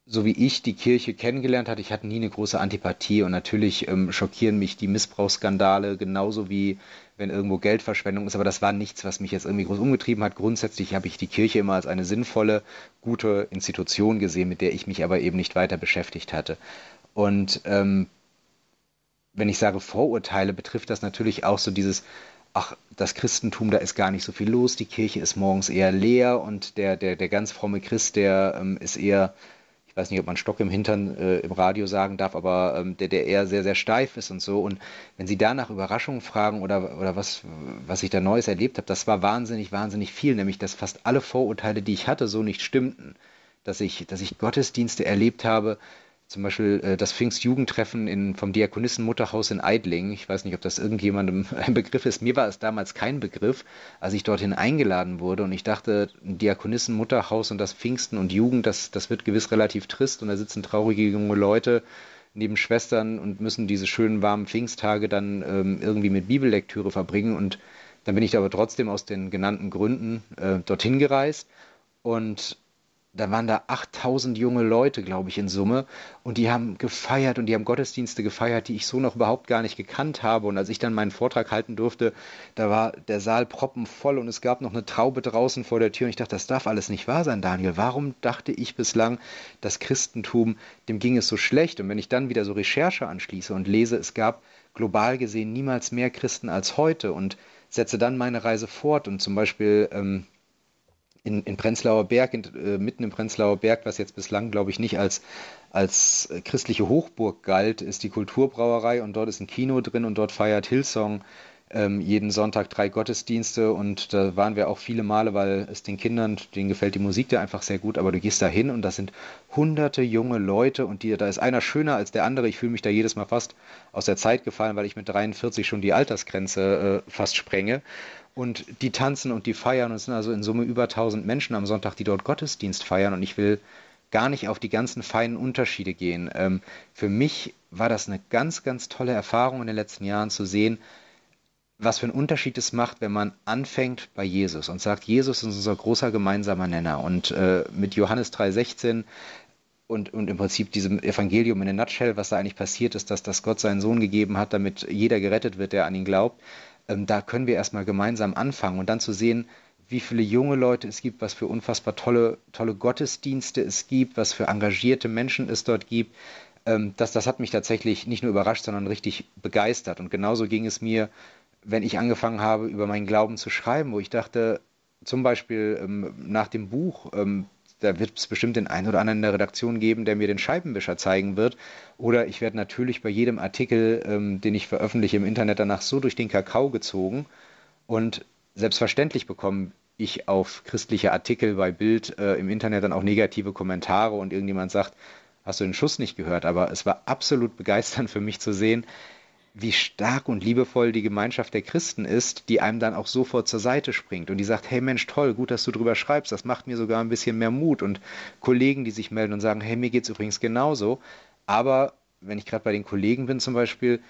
so wie ich die Kirche kennengelernt hatte, ich hatte nie eine große Antipathie und natürlich ähm, schockieren mich die Missbrauchsskandale genauso wie wenn irgendwo Geldverschwendung ist, aber das war nichts, was mich jetzt irgendwie groß umgetrieben hat. Grundsätzlich habe ich die Kirche immer als eine sinnvolle, gute Institution gesehen, mit der ich mich aber eben nicht weiter beschäftigt hatte. Und ähm, wenn ich sage Vorurteile, betrifft das natürlich auch so dieses, ach, das Christentum, da ist gar nicht so viel los, die Kirche ist morgens eher leer und der, der, der ganz fromme Christ, der ähm, ist eher ich weiß nicht, ob man Stock im Hintern äh, im Radio sagen darf, aber ähm, der, der eher sehr, sehr steif ist und so. Und wenn Sie da nach Überraschungen fragen oder, oder was, was ich da Neues erlebt habe, das war wahnsinnig, wahnsinnig viel, nämlich dass fast alle Vorurteile, die ich hatte, so nicht stimmten. Dass ich, dass ich Gottesdienste erlebt habe, zum Beispiel äh, das Pfingstjugendtreffen in, vom Diakonissenmutterhaus in Eidling. Ich weiß nicht, ob das irgendjemandem ein Begriff ist. Mir war es damals kein Begriff, als ich dorthin eingeladen wurde. Und ich dachte, ein Diakonissenmutterhaus und das Pfingsten und Jugend, das, das wird gewiss relativ trist. Und da sitzen traurige junge Leute neben Schwestern und müssen diese schönen warmen Pfingsttage dann ähm, irgendwie mit Bibellektüre verbringen. Und dann bin ich aber trotzdem aus den genannten Gründen äh, dorthin gereist. Und da waren da 8000 junge Leute, glaube ich, in Summe. Und die haben gefeiert und die haben Gottesdienste gefeiert, die ich so noch überhaupt gar nicht gekannt habe. Und als ich dann meinen Vortrag halten durfte, da war der Saal proppenvoll und es gab noch eine Traube draußen vor der Tür. Und ich dachte, das darf alles nicht wahr sein, Daniel. Warum dachte ich bislang, das Christentum, dem ging es so schlecht? Und wenn ich dann wieder so Recherche anschließe und lese, es gab global gesehen niemals mehr Christen als heute und setze dann meine Reise fort und zum Beispiel ähm, in, in Prenzlauer Berg, in, äh, mitten im Prenzlauer Berg, was jetzt bislang, glaube ich, nicht als, als äh, christliche Hochburg galt, ist die Kulturbrauerei und dort ist ein Kino drin und dort feiert Hillsong ähm, jeden Sonntag drei Gottesdienste und da waren wir auch viele Male, weil es den Kindern, denen gefällt die Musik da einfach sehr gut, aber du gehst da hin und das sind hunderte junge Leute und die, da ist einer schöner als der andere. Ich fühle mich da jedes Mal fast aus der Zeit gefallen, weil ich mit 43 schon die Altersgrenze äh, fast sprenge. Und die tanzen und die feiern und es sind also in Summe über 1000 Menschen am Sonntag, die dort Gottesdienst feiern. Und ich will gar nicht auf die ganzen feinen Unterschiede gehen. Ähm, für mich war das eine ganz, ganz tolle Erfahrung in den letzten Jahren zu sehen, was für einen Unterschied es macht, wenn man anfängt bei Jesus und sagt, Jesus ist unser großer gemeinsamer Nenner. Und äh, mit Johannes 3,16 und, und im Prinzip diesem Evangelium in der Nutshell, was da eigentlich passiert ist, dass, dass Gott seinen Sohn gegeben hat, damit jeder gerettet wird, der an ihn glaubt ähm, da können wir erstmal gemeinsam anfangen und dann zu sehen, wie viele junge Leute es gibt, was für unfassbar tolle, tolle Gottesdienste es gibt, was für engagierte Menschen es dort gibt. Ähm, das, das hat mich tatsächlich nicht nur überrascht, sondern richtig begeistert. Und genauso ging es mir, wenn ich angefangen habe, über meinen Glauben zu schreiben, wo ich dachte, zum Beispiel ähm, nach dem Buch, ähm, da wird es bestimmt den einen oder anderen in der Redaktion geben, der mir den Scheibenwischer zeigen wird. Oder ich werde natürlich bei jedem Artikel, ähm, den ich veröffentliche im Internet, danach so durch den Kakao gezogen. Und selbstverständlich bekomme ich auf christliche Artikel bei Bild äh, im Internet dann auch negative Kommentare und irgendjemand sagt, hast du den Schuss nicht gehört? Aber es war absolut begeisternd für mich zu sehen, wie stark und liebevoll die Gemeinschaft der Christen ist, die einem dann auch sofort zur Seite springt und die sagt, hey Mensch, toll, gut, dass du drüber schreibst, das macht mir sogar ein bisschen mehr Mut. Und Kollegen, die sich melden und sagen, hey, mir geht es übrigens genauso, aber wenn ich gerade bei den Kollegen bin zum Beispiel,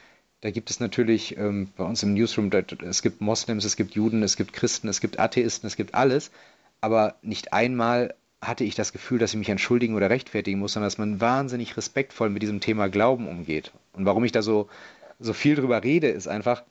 da gibt es natürlich ähm, bei uns im Newsroom, es gibt Moslems, es gibt Juden, es gibt Christen, es gibt Atheisten, es gibt alles, aber nicht einmal hatte ich das Gefühl, dass ich mich entschuldigen oder rechtfertigen muss, sondern dass man wahnsinnig respektvoll mit diesem Thema Glauben umgeht. Und warum ich da so so viel drüber rede, ist einfach,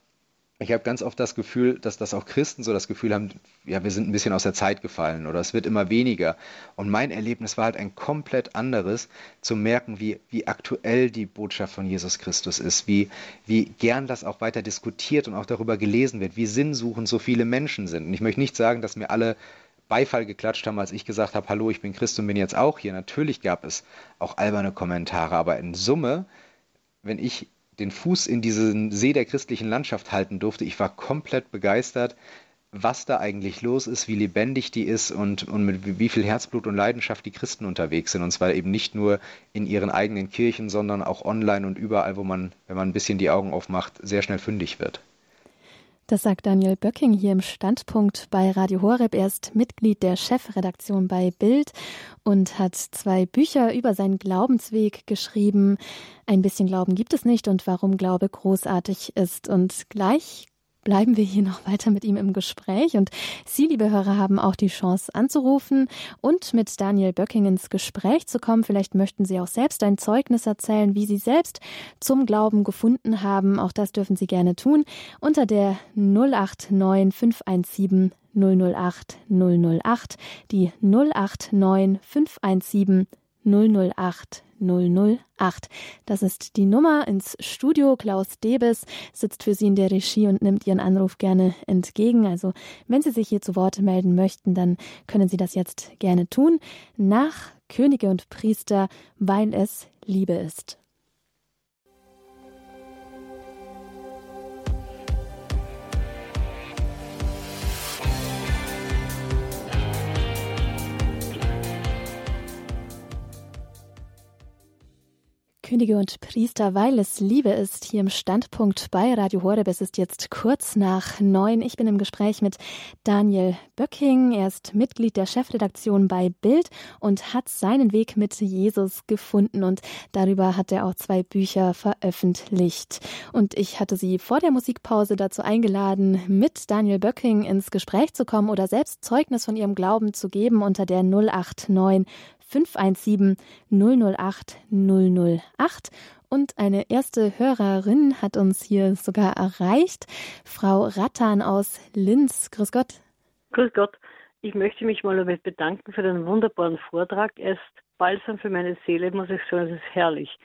ich habe ganz oft das Gefühl, dass das auch Christen so das Gefühl haben, ja, wir sind ein bisschen aus der Zeit gefallen oder es wird immer weniger. Und mein Erlebnis war halt ein komplett anderes, zu merken, wie, wie aktuell die Botschaft von Jesus Christus ist, wie, wie gern das auch weiter diskutiert und auch darüber gelesen wird, wie sinnsuchend so viele Menschen sind. Und ich möchte nicht sagen, dass mir alle Beifall geklatscht haben, als ich gesagt habe, hallo, ich bin Christ und bin jetzt auch hier. Natürlich gab es auch alberne Kommentare, aber in Summe, wenn ich den Fuß in diesen See der christlichen Landschaft halten durfte. Ich war komplett begeistert, was da eigentlich los ist, wie lebendig die ist und, und mit wie viel Herzblut und Leidenschaft die Christen unterwegs sind. Und zwar eben nicht nur in ihren eigenen Kirchen, sondern auch online und überall, wo man, wenn man ein bisschen die Augen aufmacht, sehr schnell fündig wird. Das sagt Daniel Böcking hier im Standpunkt bei Radio Horeb. Er ist Mitglied der Chefredaktion bei Bild und hat zwei Bücher über seinen Glaubensweg geschrieben. Ein bisschen Glauben gibt es nicht und warum Glaube großartig ist. Und gleich bleiben wir hier noch weiter mit ihm im Gespräch und Sie, liebe Hörer, haben auch die Chance anzurufen und mit Daniel Böcking ins Gespräch zu kommen. Vielleicht möchten Sie auch selbst ein Zeugnis erzählen, wie Sie selbst zum Glauben gefunden haben. Auch das dürfen Sie gerne tun unter der 089 517 008 008, die 089 517 008 008. Das ist die Nummer ins Studio. Klaus Debes sitzt für Sie in der Regie und nimmt Ihren Anruf gerne entgegen. Also, wenn Sie sich hier zu Wort melden möchten, dann können Sie das jetzt gerne tun. Nach Könige und Priester, weil es Liebe ist. Könige und Priester, weil es Liebe ist, hier im Standpunkt bei Radio Horeb. Es ist jetzt kurz nach neun. Ich bin im Gespräch mit Daniel Böcking. Er ist Mitglied der Chefredaktion bei Bild und hat seinen Weg mit Jesus gefunden und darüber hat er auch zwei Bücher veröffentlicht. Und ich hatte Sie vor der Musikpause dazu eingeladen, mit Daniel Böcking ins Gespräch zu kommen oder selbst Zeugnis von ihrem Glauben zu geben unter der 089 517 008 008. Und eine erste Hörerin hat uns hier sogar erreicht, Frau Rattan aus Linz. Grüß Gott. Grüß Gott. Ich möchte mich mal bedanken für den wunderbaren Vortrag. Er ist balsam für meine Seele, muss ich sagen, es ist herrlich.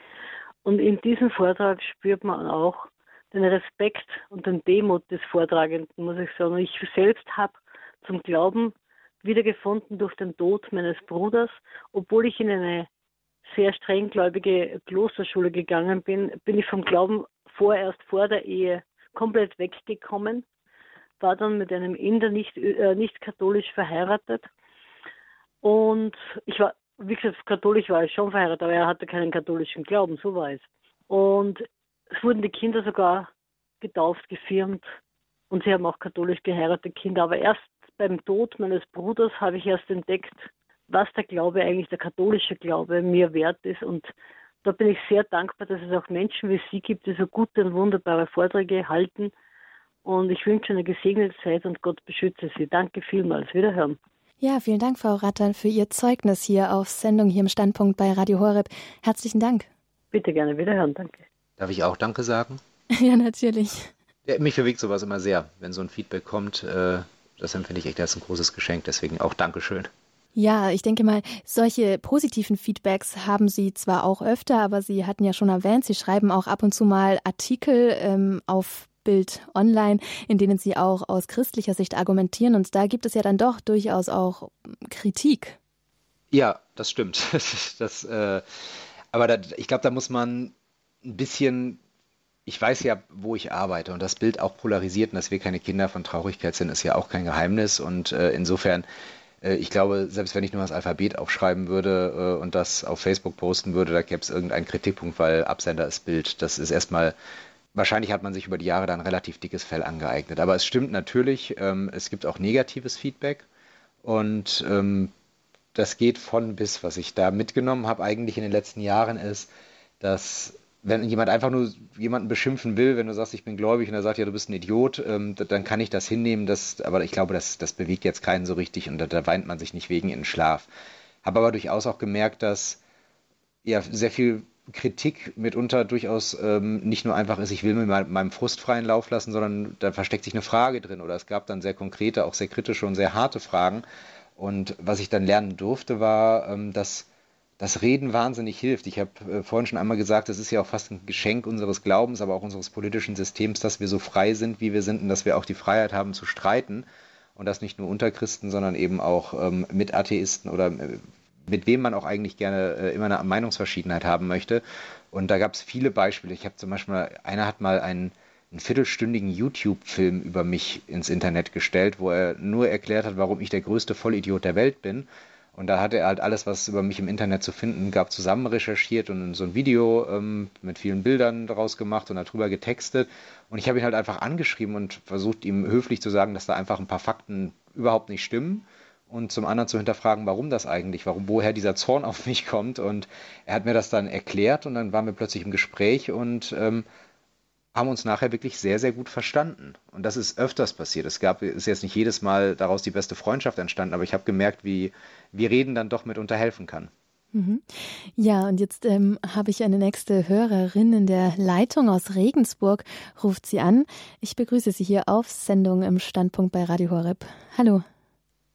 Und in diesem Vortrag spürt man auch den Respekt und den Demut des Vortragenden, muss ich sagen. Ich selbst habe zum Glauben wiedergefunden durch den Tod meines Bruders. Obwohl ich in eine sehr strenggläubige Klosterschule gegangen bin, bin ich vom Glauben vorerst vor der Ehe komplett weggekommen, war dann mit einem Inder nicht, äh, nicht katholisch verheiratet und ich war, wie gesagt, katholisch war ich schon verheiratet, aber er hatte keinen katholischen Glauben, so war es. Und es wurden die Kinder sogar getauft, gefirmt und sie haben auch katholisch geheiratete Kinder, aber erst beim Tod meines Bruders habe ich erst entdeckt, was der Glaube eigentlich, der katholische Glaube, mir wert ist. Und da bin ich sehr dankbar, dass es auch Menschen wie Sie gibt, die so gute und wunderbare Vorträge halten. Und ich wünsche eine gesegnete Zeit und Gott beschütze Sie. Danke vielmals. Wiederhören. Ja, vielen Dank, Frau Rattern, für Ihr Zeugnis hier auf Sendung hier im Standpunkt bei Radio Horeb. Herzlichen Dank. Bitte gerne wiederhören. Danke. Darf ich auch Danke sagen? ja, natürlich. Ja, mich bewegt sowas immer sehr, wenn so ein Feedback kommt. Äh das empfinde ich echt als ein großes Geschenk. Deswegen auch Dankeschön. Ja, ich denke mal, solche positiven Feedbacks haben Sie zwar auch öfter, aber Sie hatten ja schon erwähnt, Sie schreiben auch ab und zu mal Artikel ähm, auf Bild online, in denen Sie auch aus christlicher Sicht argumentieren. Und da gibt es ja dann doch durchaus auch Kritik. Ja, das stimmt. das, äh, aber da, ich glaube, da muss man ein bisschen ich weiß ja, wo ich arbeite und das Bild auch polarisiert und dass wir keine Kinder von Traurigkeit sind, ist ja auch kein Geheimnis und äh, insofern, äh, ich glaube, selbst wenn ich nur das Alphabet aufschreiben würde äh, und das auf Facebook posten würde, da gäbe es irgendeinen Kritikpunkt, weil Absender ist Bild. Das ist erstmal, wahrscheinlich hat man sich über die Jahre dann relativ dickes Fell angeeignet. Aber es stimmt natürlich, ähm, es gibt auch negatives Feedback und ähm, das geht von bis, was ich da mitgenommen habe eigentlich in den letzten Jahren ist, dass wenn jemand einfach nur jemanden beschimpfen will, wenn du sagst, ich bin gläubig und er sagt, ja, du bist ein Idiot, ähm, dann kann ich das hinnehmen. Das, aber ich glaube, das, das bewegt jetzt keinen so richtig und da, da weint man sich nicht wegen in den Schlaf. Habe aber durchaus auch gemerkt, dass ja sehr viel Kritik mitunter durchaus ähm, nicht nur einfach ist, ich will mir mein, meinem Frust freien Lauf lassen, sondern da versteckt sich eine Frage drin oder es gab dann sehr konkrete, auch sehr kritische und sehr harte Fragen. Und was ich dann lernen durfte, war, ähm, dass das Reden wahnsinnig hilft. Ich habe äh, vorhin schon einmal gesagt, es ist ja auch fast ein Geschenk unseres Glaubens, aber auch unseres politischen Systems, dass wir so frei sind, wie wir sind und dass wir auch die Freiheit haben zu streiten. Und das nicht nur unter Christen, sondern eben auch ähm, mit Atheisten oder äh, mit wem man auch eigentlich gerne äh, immer eine Meinungsverschiedenheit haben möchte. Und da gab es viele Beispiele. Ich habe zum Beispiel, einer hat mal einen, einen viertelstündigen YouTube-Film über mich ins Internet gestellt, wo er nur erklärt hat, warum ich der größte Vollidiot der Welt bin. Und da hat er halt alles, was über mich im Internet zu finden gab, zusammen recherchiert und so ein Video ähm, mit vielen Bildern daraus gemacht und darüber getextet. Und ich habe ihn halt einfach angeschrieben und versucht, ihm höflich zu sagen, dass da einfach ein paar Fakten überhaupt nicht stimmen. Und zum anderen zu hinterfragen, warum das eigentlich, warum, woher dieser Zorn auf mich kommt. Und er hat mir das dann erklärt und dann waren wir plötzlich im Gespräch und ähm, haben uns nachher wirklich sehr, sehr gut verstanden. Und das ist öfters passiert. Es gab, ist jetzt nicht jedes Mal daraus die beste Freundschaft entstanden, aber ich habe gemerkt, wie, wie Reden dann doch mitunter helfen kann. Mhm. Ja, und jetzt ähm, habe ich eine nächste Hörerin in der Leitung aus Regensburg. Ruft sie an. Ich begrüße Sie hier auf Sendung im Standpunkt bei Radio Horeb. Hallo.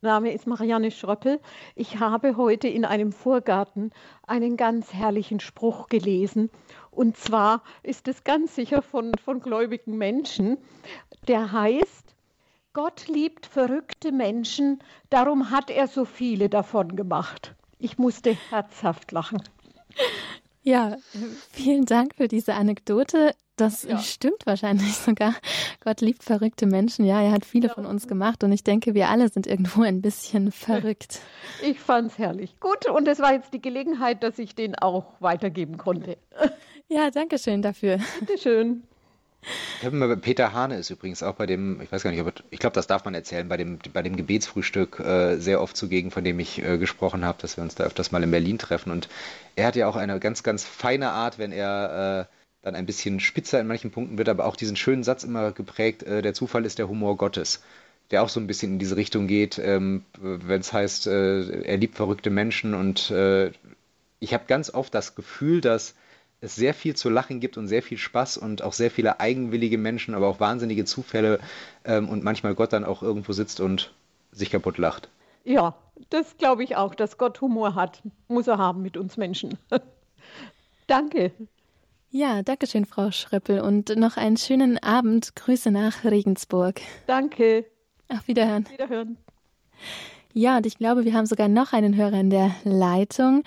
Name ist Marianne Schröppel. Ich habe heute in einem Vorgarten einen ganz herrlichen Spruch gelesen. Und zwar ist es ganz sicher von, von gläubigen Menschen. Der heißt, Gott liebt verrückte Menschen, darum hat er so viele davon gemacht. Ich musste herzhaft lachen. Ja, vielen Dank für diese Anekdote. Das ja. stimmt wahrscheinlich sogar. Gott liebt verrückte Menschen. Ja, er hat viele ja. von uns gemacht und ich denke, wir alle sind irgendwo ein bisschen verrückt. Ich fand's herrlich. Gut, und es war jetzt die Gelegenheit, dass ich den auch weitergeben konnte. Ja, danke schön dafür. Bitte schön. Ich habe immer Peter Hane ist übrigens auch bei dem, ich weiß gar nicht, ob, ich glaube, das darf man erzählen, bei dem, bei dem Gebetsfrühstück äh, sehr oft zugegen, von dem ich äh, gesprochen habe, dass wir uns da öfters mal in Berlin treffen. Und er hat ja auch eine ganz, ganz feine Art, wenn er äh, dann ein bisschen spitzer in manchen Punkten wird, aber auch diesen schönen Satz immer geprägt, äh, der Zufall ist der Humor Gottes, der auch so ein bisschen in diese Richtung geht, ähm, wenn es heißt, äh, er liebt verrückte Menschen und äh, ich habe ganz oft das Gefühl, dass es sehr viel zu lachen gibt und sehr viel Spaß und auch sehr viele eigenwillige Menschen, aber auch wahnsinnige Zufälle ähm, und manchmal Gott dann auch irgendwo sitzt und sich kaputt lacht. Ja, das glaube ich auch, dass Gott Humor hat. Muss er haben mit uns Menschen. Danke. Ja, danke schön, Frau Schröppel. Und noch einen schönen Abend. Grüße nach Regensburg. Danke. Auf Wiederhören. Wiederhören. Ja, und ich glaube, wir haben sogar noch einen Hörer in der Leitung.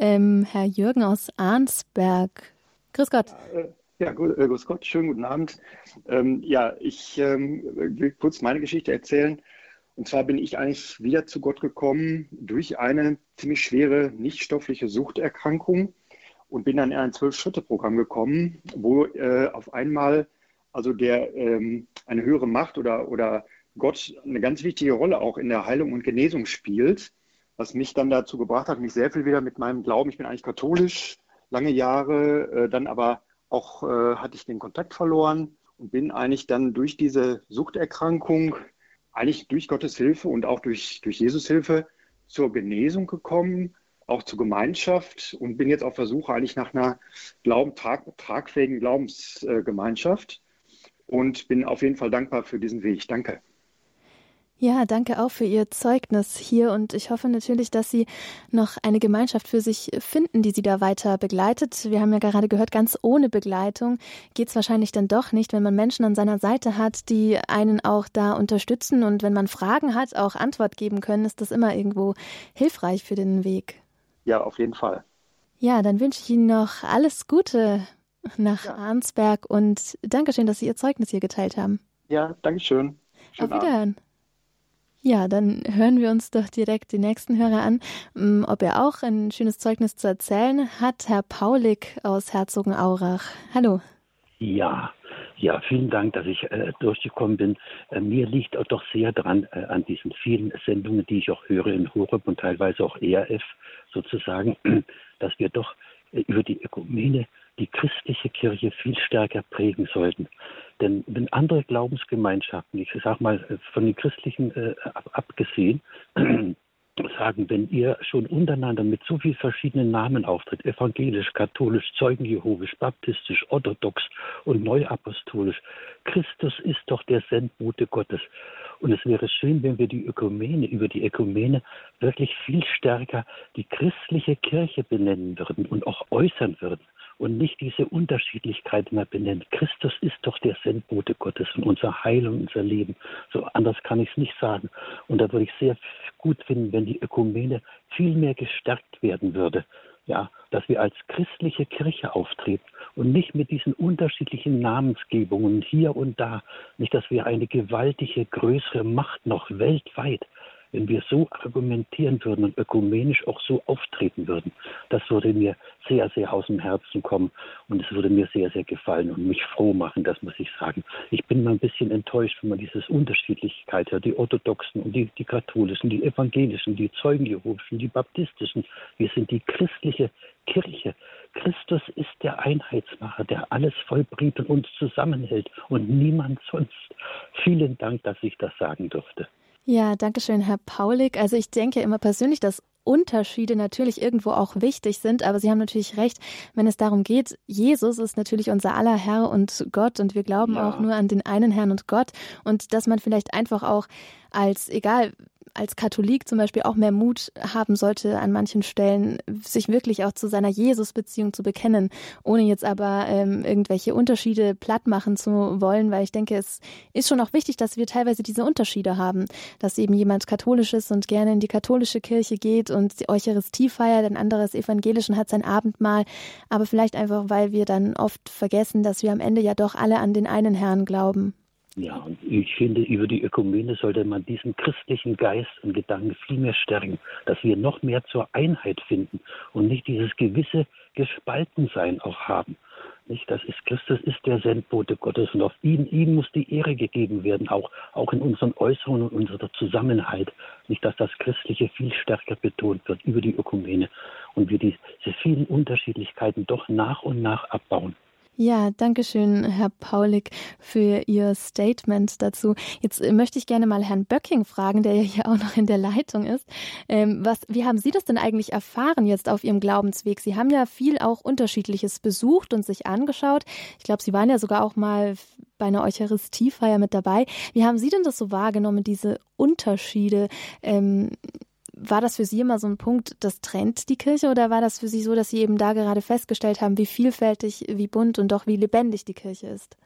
Ähm, Herr Jürgen aus Arnsberg. Grüß Gott. Ja, äh, grüß Gott, schönen guten Abend. Ähm, ja, ich ähm, will kurz meine Geschichte erzählen. Und zwar bin ich eigentlich wieder zu Gott gekommen durch eine ziemlich schwere nichtstoffliche Suchterkrankung und bin dann in ein Zwölf-Schritte-Programm gekommen, wo äh, auf einmal also der ähm, eine höhere Macht oder, oder Gott eine ganz wichtige Rolle auch in der Heilung und Genesung spielt was mich dann dazu gebracht hat, mich sehr viel wieder mit meinem Glauben, ich bin eigentlich katholisch, lange Jahre, äh, dann aber auch äh, hatte ich den Kontakt verloren und bin eigentlich dann durch diese Suchterkrankung, eigentlich durch Gottes Hilfe und auch durch, durch Jesus Hilfe zur Genesung gekommen, auch zur Gemeinschaft und bin jetzt auf Versuche eigentlich nach einer Glauben, trag, tragfähigen Glaubensgemeinschaft und bin auf jeden Fall dankbar für diesen Weg. Danke. Ja, danke auch für Ihr Zeugnis hier und ich hoffe natürlich, dass Sie noch eine Gemeinschaft für sich finden, die Sie da weiter begleitet. Wir haben ja gerade gehört, ganz ohne Begleitung geht es wahrscheinlich dann doch nicht, wenn man Menschen an seiner Seite hat, die einen auch da unterstützen und wenn man Fragen hat, auch Antwort geben können, ist das immer irgendwo hilfreich für den Weg. Ja, auf jeden Fall. Ja, dann wünsche ich Ihnen noch alles Gute nach ja. Arnsberg und Dankeschön, dass Sie Ihr Zeugnis hier geteilt haben. Ja, Dankeschön. Schönen Auf Wiederhören. Abend. Ja, dann hören wir uns doch direkt den nächsten Hörer an, mm, ob er auch ein schönes Zeugnis zu erzählen hat. Herr Paulik aus Herzogenaurach. Hallo. Ja, ja, vielen Dank, dass ich äh, durchgekommen bin. Äh, mir liegt auch doch sehr dran äh, an diesen vielen Sendungen, die ich auch höre in Horeb und teilweise auch ERF sozusagen, dass wir doch äh, über die Ökumene die christliche Kirche viel stärker prägen sollten. Denn wenn andere Glaubensgemeinschaften, ich sage mal äh, von den christlichen äh, abgesehen, sagen, wenn ihr schon untereinander mit so vielen verschiedenen Namen auftritt, evangelisch, katholisch, Zeugenjehovisch, baptistisch, orthodox und neuapostolisch, Christus ist doch der Sendbote Gottes. Und es wäre schön, wenn wir die Ökumene, über die Ökumene wirklich viel stärker die christliche Kirche benennen würden und auch äußern würden und nicht diese Unterschiedlichkeit mehr benennt. Christus ist doch der Sendbote Gottes und unser Heil und unser Leben. So anders kann ich es nicht sagen. Und da würde ich sehr gut finden, wenn die Ökumene viel mehr gestärkt werden würde. Ja, dass wir als christliche Kirche auftreten und nicht mit diesen unterschiedlichen Namensgebungen hier und da. Nicht, dass wir eine gewaltige, größere Macht noch weltweit wenn wir so argumentieren würden und ökumenisch auch so auftreten würden, das würde mir sehr, sehr aus dem Herzen kommen und es würde mir sehr, sehr gefallen und mich froh machen, das muss ich sagen. Ich bin mal ein bisschen enttäuscht, wenn man diese Unterschiedlichkeit hört, die Orthodoxen und die, die Katholischen, die Evangelischen, die Zeugenjehovischen, die Baptistischen. Wir sind die christliche Kirche. Christus ist der Einheitsmacher, der alles vollbringt und uns zusammenhält und niemand sonst. Vielen Dank, dass ich das sagen durfte. Ja, danke schön, Herr Paulik. Also ich denke immer persönlich, dass Unterschiede natürlich irgendwo auch wichtig sind, aber Sie haben natürlich recht, wenn es darum geht, Jesus ist natürlich unser aller Herr und Gott und wir glauben ja. auch nur an den einen Herrn und Gott und dass man vielleicht einfach auch als, egal als Katholik zum Beispiel auch mehr Mut haben sollte, an manchen Stellen sich wirklich auch zu seiner Jesus-Beziehung zu bekennen, ohne jetzt aber ähm, irgendwelche Unterschiede platt machen zu wollen, weil ich denke, es ist schon auch wichtig, dass wir teilweise diese Unterschiede haben, dass eben jemand katholisch ist und gerne in die katholische Kirche geht und die Eucharistie feiert, ein anderes evangelisch und hat sein Abendmahl, aber vielleicht einfach, weil wir dann oft vergessen, dass wir am Ende ja doch alle an den einen Herrn glauben. Ja, und ich finde, über die Ökumene sollte man diesen christlichen Geist und Gedanken viel mehr stärken, dass wir noch mehr zur Einheit finden und nicht dieses gewisse Gespaltensein auch haben. Nicht? Das ist Christus ist der Sendbote Gottes und auf ihn, ihm muss die Ehre gegeben werden, auch, auch in unseren Äußerungen und unserer Zusammenhalt. Nicht, dass das Christliche viel stärker betont wird über die Ökumene und wir diese vielen Unterschiedlichkeiten doch nach und nach abbauen. Ja, danke schön, Herr Paulik, für Ihr Statement dazu. Jetzt äh, möchte ich gerne mal Herrn Böcking fragen, der ja hier auch noch in der Leitung ist. Ähm, was, wie haben Sie das denn eigentlich erfahren jetzt auf Ihrem Glaubensweg? Sie haben ja viel auch Unterschiedliches besucht und sich angeschaut. Ich glaube, Sie waren ja sogar auch mal bei einer Eucharistiefeier mit dabei. Wie haben Sie denn das so wahrgenommen, diese Unterschiede? Ähm, war das für Sie immer so ein Punkt, das trennt die Kirche oder war das für Sie so, dass Sie eben da gerade festgestellt haben, wie vielfältig, wie bunt und doch wie lebendig die Kirche ist?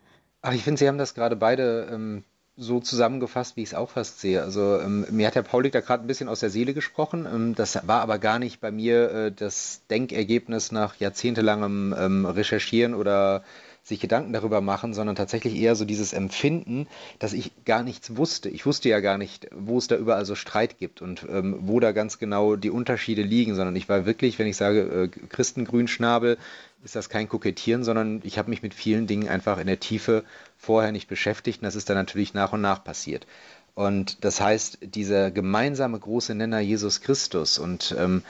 Ach, ich finde, Sie haben das gerade beide ähm, so zusammengefasst, wie ich es auch fast sehe. Also ähm, mir hat Herr Paulik da gerade ein bisschen aus der Seele gesprochen. Ähm, das war aber gar nicht bei mir äh, das Denkergebnis nach jahrzehntelangem ähm, Recherchieren oder sich Gedanken darüber machen, sondern tatsächlich eher so dieses Empfinden, dass ich gar nichts wusste. Ich wusste ja gar nicht, wo es da überall so Streit gibt und ähm, wo da ganz genau die Unterschiede liegen, sondern ich war wirklich, wenn ich sage äh, Christengrünschnabel, ist das kein Kokettieren, sondern ich habe mich mit vielen Dingen einfach in der Tiefe vorher nicht beschäftigt und das ist dann natürlich nach und nach passiert. Und das heißt, dieser gemeinsame große Nenner Jesus Christus und ähm,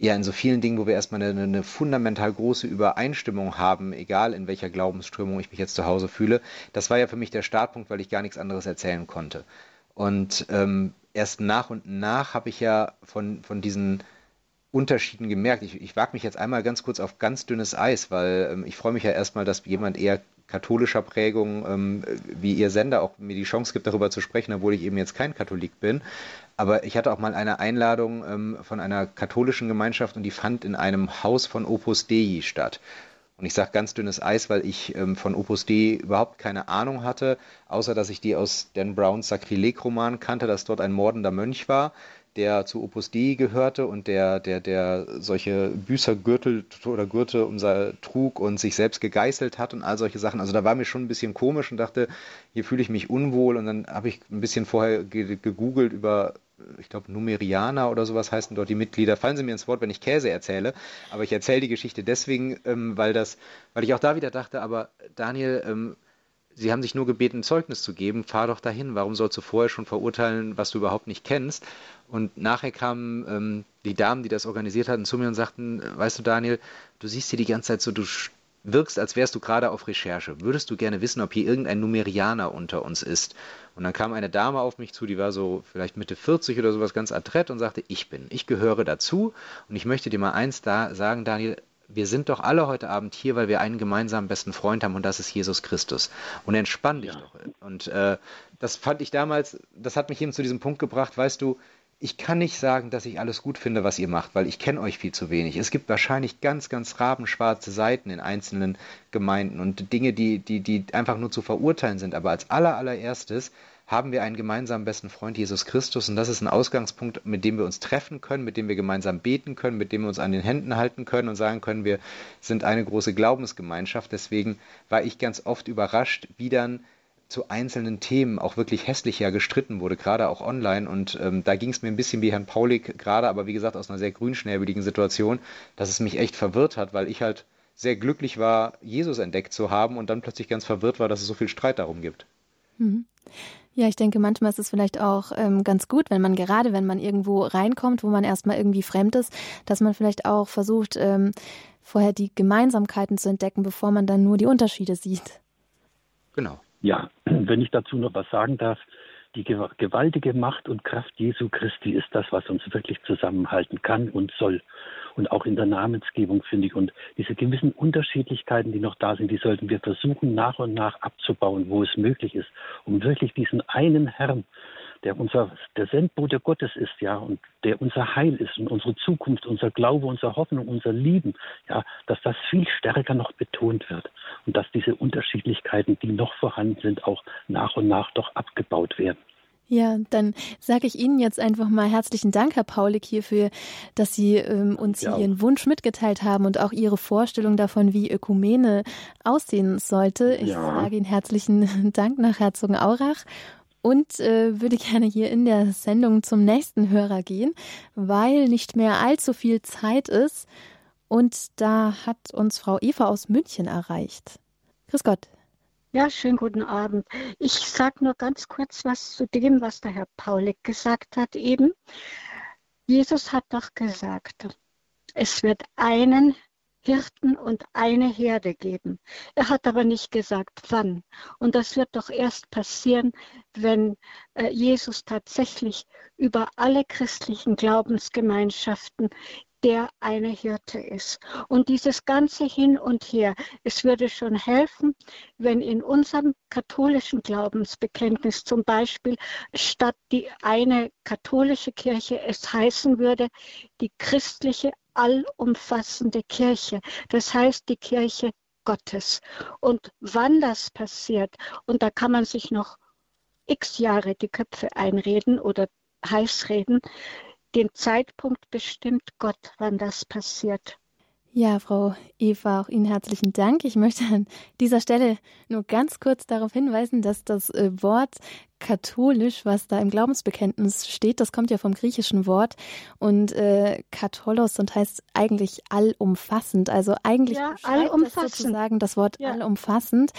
ja in so vielen Dingen, wo wir erstmal eine, eine, fundamental große Übereinstimmung haben, egal in welcher Glaubensströmung ich mich jetzt zu Hause fühle, das war ja für mich der Startpunkt, weil ich gar nichts anderes erzählen konnte. Und ähm, erst nach und nach habe ich ja von, von diesen Unterschieden gemerkt. Ich, ich wage mich jetzt einmal ganz kurz auf ganz dünnes Eis, weil ähm, ich freue mich ja erstmal, dass jemand eher katholischer Prägung ähm, wie ihr Sender auch mir die Chance gibt, darüber zu sprechen, obwohl ich eben jetzt kein Katholik bin. Aber ich hatte auch mal eine Einladung ähm, von einer katholischen Gemeinschaft und die fand in einem Haus von Opus Dei statt. Und ich sage ganz dünnes Eis, weil ich ähm, von Opus Dei überhaupt keine Ahnung hatte, außer dass ich die aus Dan Browns Sakrileg-Roman kannte, dass dort ein mordender Mönch war der zu Opus Dei gehörte und der, der, der solche Büßergürtel oder Gürtel um trug und sich selbst gegeißelt hat und all solche Sachen. Also da war mir schon ein bisschen komisch und dachte, hier fühle ich mich unwohl. Und dann habe ich ein bisschen vorher gegoogelt über, ich glaube, Numerianer oder sowas heißen dort die Mitglieder. Fallen Sie mir ins Wort, wenn ich Käse erzähle. Aber ich erzähle die Geschichte deswegen, ähm, weil das, weil ich auch da wieder dachte, aber Daniel, ähm, Sie haben sich nur gebeten, Zeugnis zu geben, fahr doch dahin. Warum sollst du vorher schon verurteilen, was du überhaupt nicht kennst? Und nachher kamen ähm, die Damen, die das organisiert hatten, zu mir und sagten, weißt du Daniel, du siehst hier die ganze Zeit so, du wirkst, als wärst du gerade auf Recherche. Würdest du gerne wissen, ob hier irgendein Numerianer unter uns ist? Und dann kam eine Dame auf mich zu, die war so vielleicht Mitte 40 oder sowas ganz adrett und sagte, ich bin, ich gehöre dazu und ich möchte dir mal eins da sagen, Daniel, wir sind doch alle heute Abend hier, weil wir einen gemeinsamen besten Freund haben und das ist Jesus Christus. Und entspann dich ja. doch. Und äh, das fand ich damals, das hat mich eben zu diesem Punkt gebracht, weißt du, ich kann nicht sagen, dass ich alles gut finde, was ihr macht, weil ich kenne euch viel zu wenig. Es gibt wahrscheinlich ganz, ganz rabenschwarze Seiten in einzelnen Gemeinden und Dinge, die, die, die einfach nur zu verurteilen sind. Aber als aller, allererstes haben wir einen gemeinsamen besten Freund, Jesus Christus. Und das ist ein Ausgangspunkt, mit dem wir uns treffen können, mit dem wir gemeinsam beten können, mit dem wir uns an den Händen halten können und sagen können, wir sind eine große Glaubensgemeinschaft. Deswegen war ich ganz oft überrascht, wie dann zu einzelnen Themen auch wirklich hässlich ja gestritten wurde, gerade auch online. Und ähm, da ging es mir ein bisschen wie Herrn Paulik gerade, aber wie gesagt aus einer sehr grünschnäbeligen Situation, dass es mich echt verwirrt hat, weil ich halt sehr glücklich war, Jesus entdeckt zu haben und dann plötzlich ganz verwirrt war, dass es so viel Streit darum gibt. Mhm. Ja, ich denke, manchmal ist es vielleicht auch ähm, ganz gut, wenn man gerade, wenn man irgendwo reinkommt, wo man erstmal irgendwie fremd ist, dass man vielleicht auch versucht, ähm, vorher die Gemeinsamkeiten zu entdecken, bevor man dann nur die Unterschiede sieht. Genau. Ja, wenn ich dazu noch was sagen darf, die gewaltige Macht und Kraft Jesu Christi ist das, was uns wirklich zusammenhalten kann und soll. Und auch in der Namensgebung finde ich. Und diese gewissen Unterschiedlichkeiten, die noch da sind, die sollten wir versuchen, nach und nach abzubauen, wo es möglich ist, um wirklich diesen einen Herrn der unser, der Sendbote Gottes ist, ja, und der unser Heil ist und unsere Zukunft, unser Glaube, unsere Hoffnung, unser Lieben, ja, dass das viel stärker noch betont wird und dass diese Unterschiedlichkeiten, die noch vorhanden sind, auch nach und nach doch abgebaut werden. Ja, dann sage ich Ihnen jetzt einfach mal herzlichen Dank, Herr Paulik, hierfür, dass Sie ähm, uns ja. Ihren Wunsch mitgeteilt haben und auch Ihre Vorstellung davon, wie Ökumene aussehen sollte. Ich ja. sage Ihnen herzlichen Dank nach Herzogenaurach und äh, würde gerne hier in der Sendung zum nächsten Hörer gehen, weil nicht mehr allzu viel Zeit ist. Und da hat uns Frau Eva aus München erreicht. Grüß Gott. Ja, schönen guten Abend. Ich sage nur ganz kurz was zu dem, was der Herr Paulik gesagt hat eben. Jesus hat doch gesagt, es wird einen Hirten und eine Herde geben. Er hat aber nicht gesagt, wann. Und das wird doch erst passieren, wenn äh, Jesus tatsächlich über alle christlichen Glaubensgemeinschaften der eine Hirte ist. Und dieses ganze Hin und Her, es würde schon helfen, wenn in unserem katholischen Glaubensbekenntnis zum Beispiel statt die eine katholische Kirche es heißen würde, die christliche allumfassende Kirche. Das heißt die Kirche Gottes. Und wann das passiert, und da kann man sich noch x Jahre die Köpfe einreden oder heißreden, den Zeitpunkt bestimmt Gott, wann das passiert. Ja, Frau Eva, auch Ihnen herzlichen Dank. Ich möchte an dieser Stelle nur ganz kurz darauf hinweisen, dass das äh, Wort katholisch, was da im Glaubensbekenntnis steht, das kommt ja vom griechischen Wort und äh, katholos und heißt eigentlich allumfassend. Also eigentlich ja, allumfassend. Das sozusagen das Wort ja. allumfassend.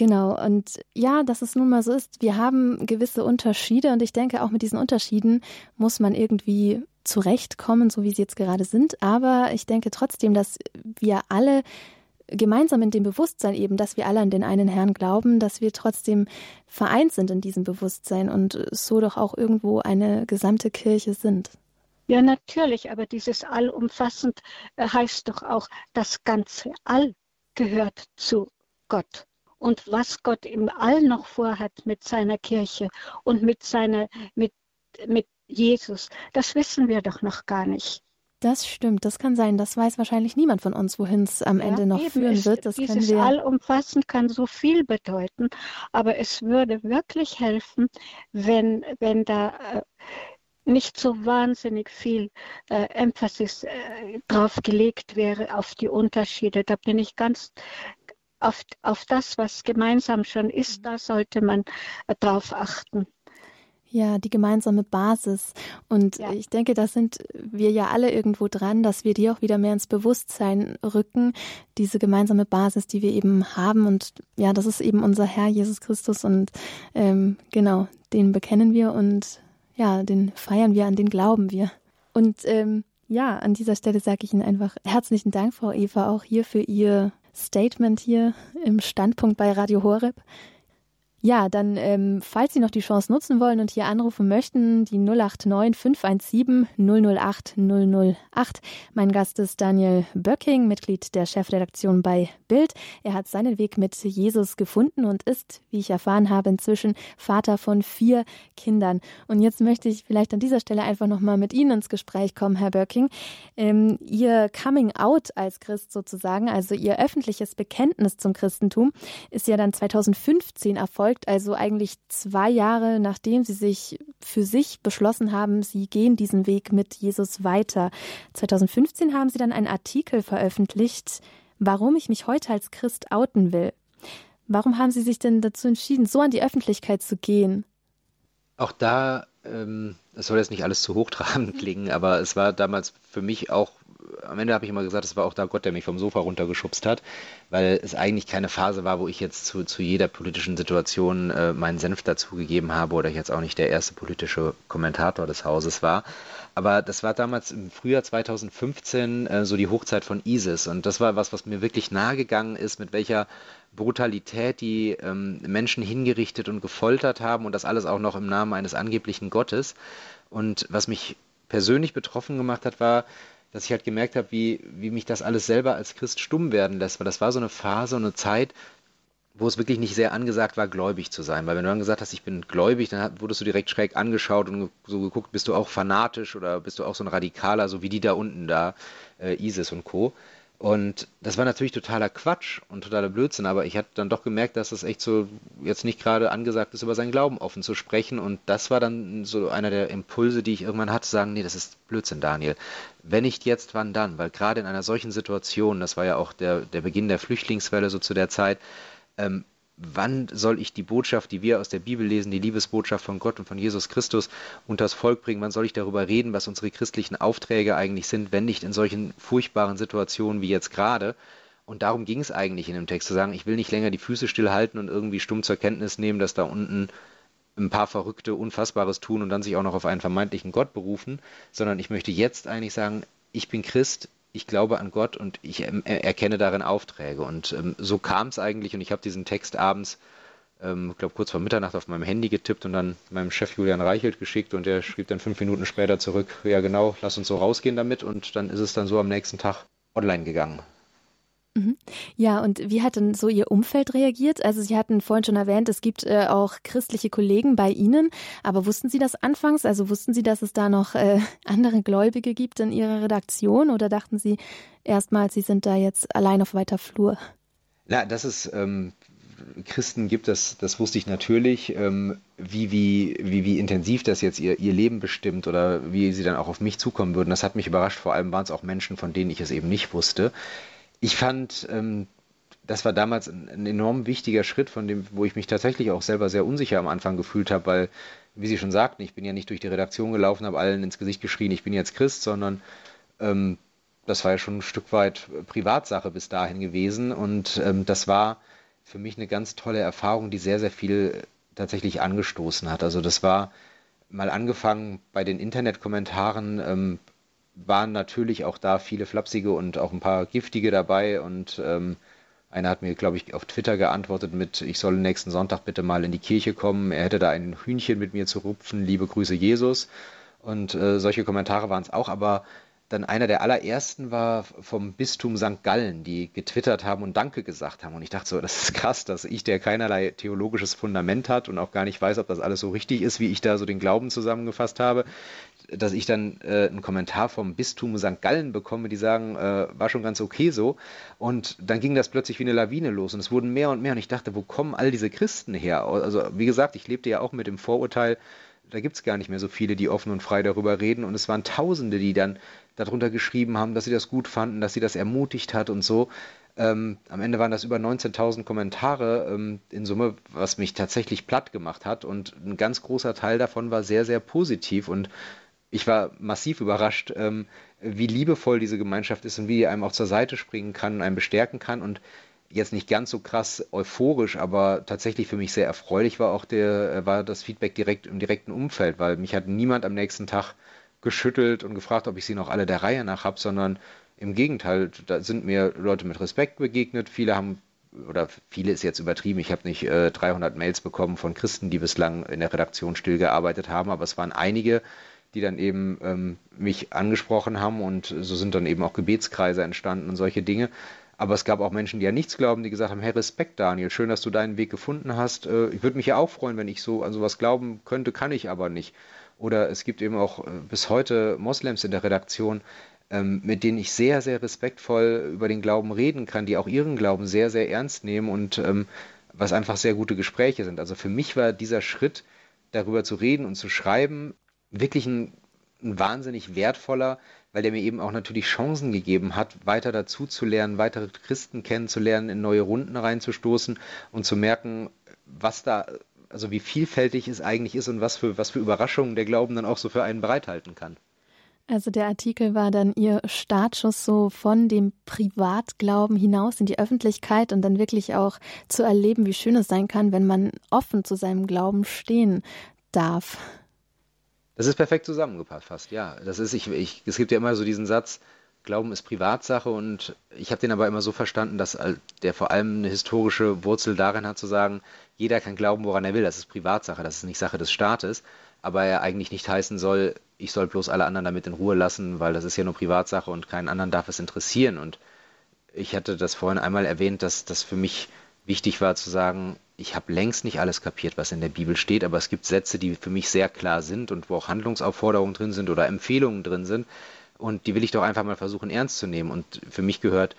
Genau, und ja, dass es nun mal so ist, wir haben gewisse Unterschiede und ich denke, auch mit diesen Unterschieden muss man irgendwie zurechtkommen, so wie sie jetzt gerade sind. Aber ich denke trotzdem, dass wir alle gemeinsam in dem Bewusstsein eben, dass wir alle an den einen Herrn glauben, dass wir trotzdem vereint sind in diesem Bewusstsein und so doch auch irgendwo eine gesamte Kirche sind. Ja, natürlich, aber dieses allumfassend äh, heißt doch auch, das ganze All gehört zu Gott. Und was Gott im All noch vorhat mit seiner Kirche und mit seiner, mit, mit Jesus, das wissen wir doch noch gar nicht. Das stimmt, das kann sein. Das weiß wahrscheinlich niemand von uns, wohin es am Ende noch führen ist, wird. Das dieses wir Allumfassend kann so viel bedeuten, aber es würde wirklich helfen, wenn, wenn da äh, nicht so wahnsinnig viel äh, Emphasis äh, drauf gelegt wäre auf die Unterschiede. Da bin ich ganz auf, auf das, was gemeinsam schon ist, da sollte man äh, drauf achten. Ja, die gemeinsame Basis. Und ja. ich denke, da sind wir ja alle irgendwo dran, dass wir die auch wieder mehr ins Bewusstsein rücken. Diese gemeinsame Basis, die wir eben haben. Und ja, das ist eben unser Herr Jesus Christus. Und ähm, genau, den bekennen wir und ja, den feiern wir, an den glauben wir. Und ähm, ja, an dieser Stelle sage ich Ihnen einfach herzlichen Dank, Frau Eva, auch hier für Ihr Statement hier im Standpunkt bei Radio Horeb. Ja, dann, ähm, falls Sie noch die Chance nutzen wollen und hier anrufen möchten, die 089 517 008 008. Mein Gast ist Daniel Böcking, Mitglied der Chefredaktion bei Bild. Er hat seinen Weg mit Jesus gefunden und ist, wie ich erfahren habe, inzwischen Vater von vier Kindern. Und jetzt möchte ich vielleicht an dieser Stelle einfach nochmal mit Ihnen ins Gespräch kommen, Herr Böcking. Ähm, Ihr Coming Out als Christ sozusagen, also Ihr öffentliches Bekenntnis zum Christentum, ist ja dann 2015 erfolgt erfolgt also eigentlich zwei Jahre, nachdem sie sich für sich beschlossen haben, sie gehen diesen Weg mit Jesus weiter. 2015 haben sie dann einen Artikel veröffentlicht, warum ich mich heute als Christ outen will. Warum haben Sie sich denn dazu entschieden, so an die Öffentlichkeit zu gehen? Auch da, ähm, es soll jetzt nicht alles zu hochtrabend klingen, aber es war damals für mich auch am Ende habe ich immer gesagt, es war auch da Gott, der mich vom Sofa runtergeschubst hat, weil es eigentlich keine Phase war, wo ich jetzt zu, zu jeder politischen Situation äh, meinen Senf dazugegeben habe oder ich jetzt auch nicht der erste politische Kommentator des Hauses war. Aber das war damals im Frühjahr 2015 äh, so die Hochzeit von ISIS und das war was, was mir wirklich nahe gegangen ist, mit welcher Brutalität die ähm, Menschen hingerichtet und gefoltert haben und das alles auch noch im Namen eines angeblichen Gottes. Und was mich persönlich betroffen gemacht hat, war, dass ich halt gemerkt habe, wie, wie mich das alles selber als Christ stumm werden lässt, weil das war so eine Phase eine Zeit, wo es wirklich nicht sehr angesagt war, gläubig zu sein. Weil wenn du dann gesagt hast, ich bin gläubig, dann wurdest du direkt schräg angeschaut und so geguckt, bist du auch fanatisch oder bist du auch so ein Radikaler, so wie die da unten da, äh, ISIS und Co. Und das war natürlich totaler Quatsch und totaler Blödsinn, aber ich hatte dann doch gemerkt, dass es echt so jetzt nicht gerade angesagt ist, über seinen Glauben offen zu sprechen. Und das war dann so einer der Impulse, die ich irgendwann hatte, zu sagen, nee, das ist Blödsinn, Daniel. Wenn nicht jetzt, wann dann? Weil gerade in einer solchen Situation, das war ja auch der, der Beginn der Flüchtlingswelle so zu der Zeit, ähm, wann soll ich die Botschaft, die wir aus der Bibel lesen, die Liebesbotschaft von Gott und von Jesus Christus unters Volk bringen? Wann soll ich darüber reden, was unsere christlichen Aufträge eigentlich sind, wenn nicht in solchen furchtbaren Situationen wie jetzt gerade? Und darum ging es eigentlich in dem Text, zu sagen, ich will nicht länger die Füße stillhalten und irgendwie stumm zur Kenntnis nehmen, dass da unten ein paar Verrückte Unfassbares tun und dann sich auch noch auf einen vermeintlichen Gott berufen, sondern ich möchte jetzt eigentlich sagen, ich bin Christ, ich glaube an Gott und ich erkenne darin Aufträge. Und ähm, so kam es eigentlich und ich habe diesen Text abends, ähm, glaube kurz vor Mitternacht auf meinem Handy getippt und dann meinem Chef Julian Reichelt geschickt und der schrieb dann fünf Minuten später zurück, ja genau, lass uns so rausgehen damit und dann ist es dann so am nächsten Tag online gegangen. Mhm. Ja, und wie hat denn so Ihr Umfeld reagiert? Also Sie hatten vorhin schon erwähnt, es gibt äh, auch christliche Kollegen bei Ihnen, aber wussten Sie das anfangs? Also wussten Sie, dass es da noch äh, andere Gläubige gibt in Ihrer Redaktion oder dachten Sie erstmal, Sie sind da jetzt allein auf weiter Flur? Na, dass es ähm, Christen gibt, das, das wusste ich natürlich. Ähm, wie, wie, wie, wie intensiv das jetzt ihr, ihr Leben bestimmt oder wie sie dann auch auf mich zukommen würden, das hat mich überrascht. Vor allem waren es auch Menschen, von denen ich es eben nicht wusste. Ich fand, ähm, das war damals ein, ein, enorm wichtiger Schritt, von dem, wo ich mich tatsächlich auch selber sehr unsicher am Anfang gefühlt habe, weil, wie Sie schon sagten, ich bin ja nicht durch die Redaktion gelaufen, habe allen ins Gesicht geschrien, ich bin jetzt Christ, sondern ähm, das war ja schon ein Stück weit Privatsache bis dahin gewesen. Und ähm, das war für mich eine ganz tolle Erfahrung, die sehr, sehr viel tatsächlich angestoßen hat. Also das war mal angefangen bei den Internetkommentaren, ähm, waren natürlich auch da viele flapsige und auch ein paar giftige dabei und ähm, einer hat mir, glaube ich, auf Twitter geantwortet mit, ich soll nächsten Sonntag bitte mal in die Kirche kommen. Er hätte da ein Hühnchen mit mir zu rupfen. Liebe Grüße, Jesus. Und äh, solche Kommentare waren es auch, aber dann einer der allerersten war vom Bistum St. Gallen, die getwittert haben und Danke gesagt haben. Und ich dachte so, das ist krass, dass ich, der keinerlei theologisches Fundament hat und auch gar nicht weiß, ob das alles so richtig ist, wie ich da so den Glauben zusammengefasst habe, dass ich dann äh, einen Kommentar vom Bistum St. Gallen bekomme, die sagen, äh, war schon ganz okay so. Und dann ging das plötzlich wie eine Lawine los und es wurden mehr und mehr. Und ich dachte, wo kommen all diese Christen her? Also wie gesagt, ich lebte ja auch mit dem Vorurteil, da gibt es gar nicht mehr so viele, die offen und frei darüber reden. Und es waren Tausende, die dann darunter geschrieben haben, dass sie das gut fanden, dass sie das ermutigt hat und so. Ähm, am Ende waren das über 19.000 Kommentare ähm, in Summe, was mich tatsächlich platt gemacht hat. Und ein ganz großer Teil davon war sehr, sehr positiv. Und ich war massiv überrascht, ähm, wie liebevoll diese Gemeinschaft ist und wie die einem auch zur Seite springen kann, einen bestärken kann. Und jetzt nicht ganz so krass euphorisch, aber tatsächlich für mich sehr erfreulich war auch der, war das Feedback direkt im direkten Umfeld, weil mich hat niemand am nächsten Tag geschüttelt und gefragt, ob ich sie noch alle der Reihe nach habe, sondern im Gegenteil, da sind mir Leute mit Respekt begegnet. Viele haben, oder viele ist jetzt übertrieben, ich habe nicht äh, 300 Mails bekommen von Christen, die bislang in der Redaktion still gearbeitet haben, aber es waren einige, die dann eben ähm, mich angesprochen haben und so sind dann eben auch Gebetskreise entstanden und solche Dinge. Aber es gab auch Menschen, die ja nichts glauben, die gesagt haben, hey, Respekt, Daniel, schön, dass du deinen Weg gefunden hast. Äh, ich würde mich ja auch freuen, wenn ich so an sowas glauben könnte, kann ich aber nicht. Oder es gibt eben auch äh, bis heute Moslems in der Redaktion, ähm, mit denen ich sehr, sehr respektvoll über den Glauben reden kann, die auch ihren Glauben sehr, sehr ernst nehmen und ähm, was einfach sehr gute Gespräche sind. Also für mich war dieser Schritt, darüber zu reden und zu schreiben, wirklich ein, ein wahnsinnig wertvoller, weil der mir eben auch natürlich Chancen gegeben hat, weiter dazu zu lernen, weitere Christen kennenzulernen, in neue Runden reinzustoßen und zu merken, was da also wie vielfältig es eigentlich ist und was für, was für Überraschungen der Glauben dann auch so für einen bereithalten kann. Also der Artikel war dann Ihr Startschuss so von dem Privatglauben hinaus in die Öffentlichkeit und dann wirklich auch zu erleben, wie schön es sein kann, wenn man offen zu seinem Glauben stehen darf. Das ist perfekt zusammengepasst, fast, ja. Das ist, ich, ich, es gibt ja immer so diesen Satz, Glauben ist Privatsache und ich habe den aber immer so verstanden, dass der vor allem eine historische Wurzel darin hat zu sagen, jeder kann glauben, woran er will, das ist Privatsache, das ist nicht Sache des Staates, aber er eigentlich nicht heißen soll, ich soll bloß alle anderen damit in Ruhe lassen, weil das ist ja nur Privatsache und keinen anderen darf es interessieren. Und ich hatte das vorhin einmal erwähnt, dass das für mich wichtig war zu sagen, ich habe längst nicht alles kapiert, was in der Bibel steht, aber es gibt Sätze, die für mich sehr klar sind und wo auch Handlungsaufforderungen drin sind oder Empfehlungen drin sind, und die will ich doch einfach mal versuchen ernst zu nehmen. Und für mich gehört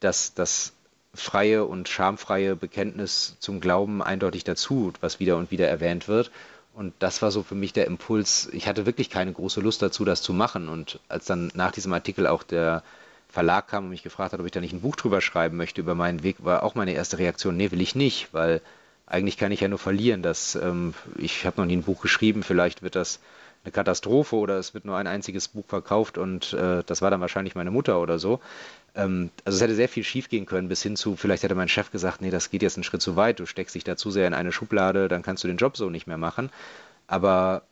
dass das freie und schamfreie Bekenntnis zum Glauben eindeutig dazu, was wieder und wieder erwähnt wird. Und das war so für mich der Impuls. Ich hatte wirklich keine große Lust dazu, das zu machen. Und als dann nach diesem Artikel auch der Verlag kam und mich gefragt hat, ob ich da nicht ein Buch drüber schreiben möchte über meinen Weg, war auch meine erste Reaktion, nee, will ich nicht, weil eigentlich kann ich ja nur verlieren. Dass, ähm, ich habe noch nie ein Buch geschrieben, vielleicht wird das eine Katastrophe oder es wird nur ein einziges Buch verkauft und äh, das war dann wahrscheinlich meine Mutter oder so. Ähm, also es hätte sehr viel schiefgehen können, bis hin zu, vielleicht hätte mein Chef gesagt, nee, das geht jetzt einen Schritt zu weit, du steckst dich da zu sehr in eine Schublade, dann kannst du den Job so nicht mehr machen. Aber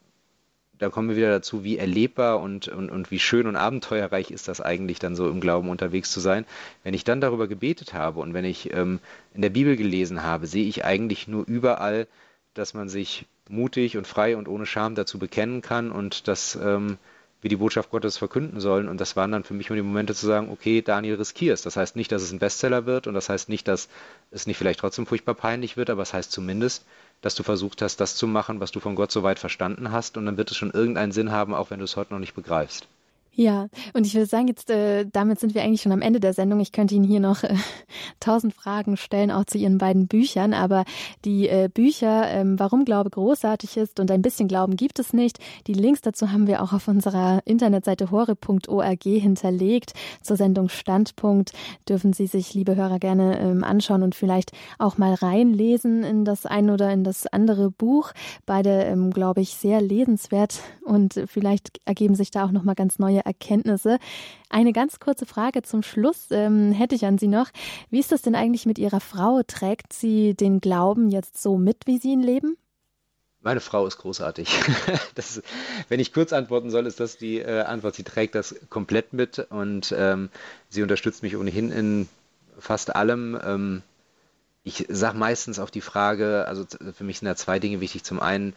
da kommen wir wieder dazu, wie erlebbar und, und, und wie schön und abenteuerreich ist das eigentlich dann so im Glauben unterwegs zu sein. Wenn ich dann darüber gebetet habe und wenn ich ähm, in der Bibel gelesen habe, sehe ich eigentlich nur überall, dass man sich mutig und frei und ohne Scham dazu bekennen kann und dass ähm, wir die Botschaft Gottes verkünden sollen. Und das waren dann für mich immer die Momente zu sagen, okay, Daniel, riskierst. Das heißt nicht, dass es ein Bestseller wird und das heißt nicht, dass es nicht vielleicht trotzdem furchtbar peinlich wird, aber es das heißt zumindest, dass du versucht hast, das zu machen, was du von Gott so weit verstanden hast und dann wird es schon irgendeinen Sinn haben, auch wenn du es heute noch nicht begreifst. Ja, und ich würde sagen, jetzt äh, damit sind wir eigentlich schon am Ende der Sendung. Ich könnte Ihnen hier noch äh, tausend äh, Fragen stellen, auch zu Ihren beiden Büchern. Aber die äh, Bücher, ähm, warum Glaube großartig ist und ein bisschen Glauben gibt es nicht, die Links dazu haben wir auch auf unserer Internetseite hore.org hinterlegt. Zur Sendung Standpunkt dürfen Sie sich, liebe Hörer, gerne ähm, anschauen und vielleicht auch mal reinlesen in das ein oder in das andere Buch. Beide, ähm, glaube ich, sehr lesenswert und vielleicht ergeben sich da auch noch mal ganz neue Erkenntnisse. Eine ganz kurze Frage zum Schluss ähm, hätte ich an Sie noch. Wie ist das denn eigentlich mit Ihrer Frau? Trägt sie den Glauben jetzt so mit, wie Sie ihn leben? Meine Frau ist großartig. Das, wenn ich kurz antworten soll, ist das die äh, Antwort. Sie trägt das komplett mit und ähm, sie unterstützt mich ohnehin in fast allem. Ähm, ich sage meistens auf die Frage, also für mich sind da zwei Dinge wichtig. Zum einen,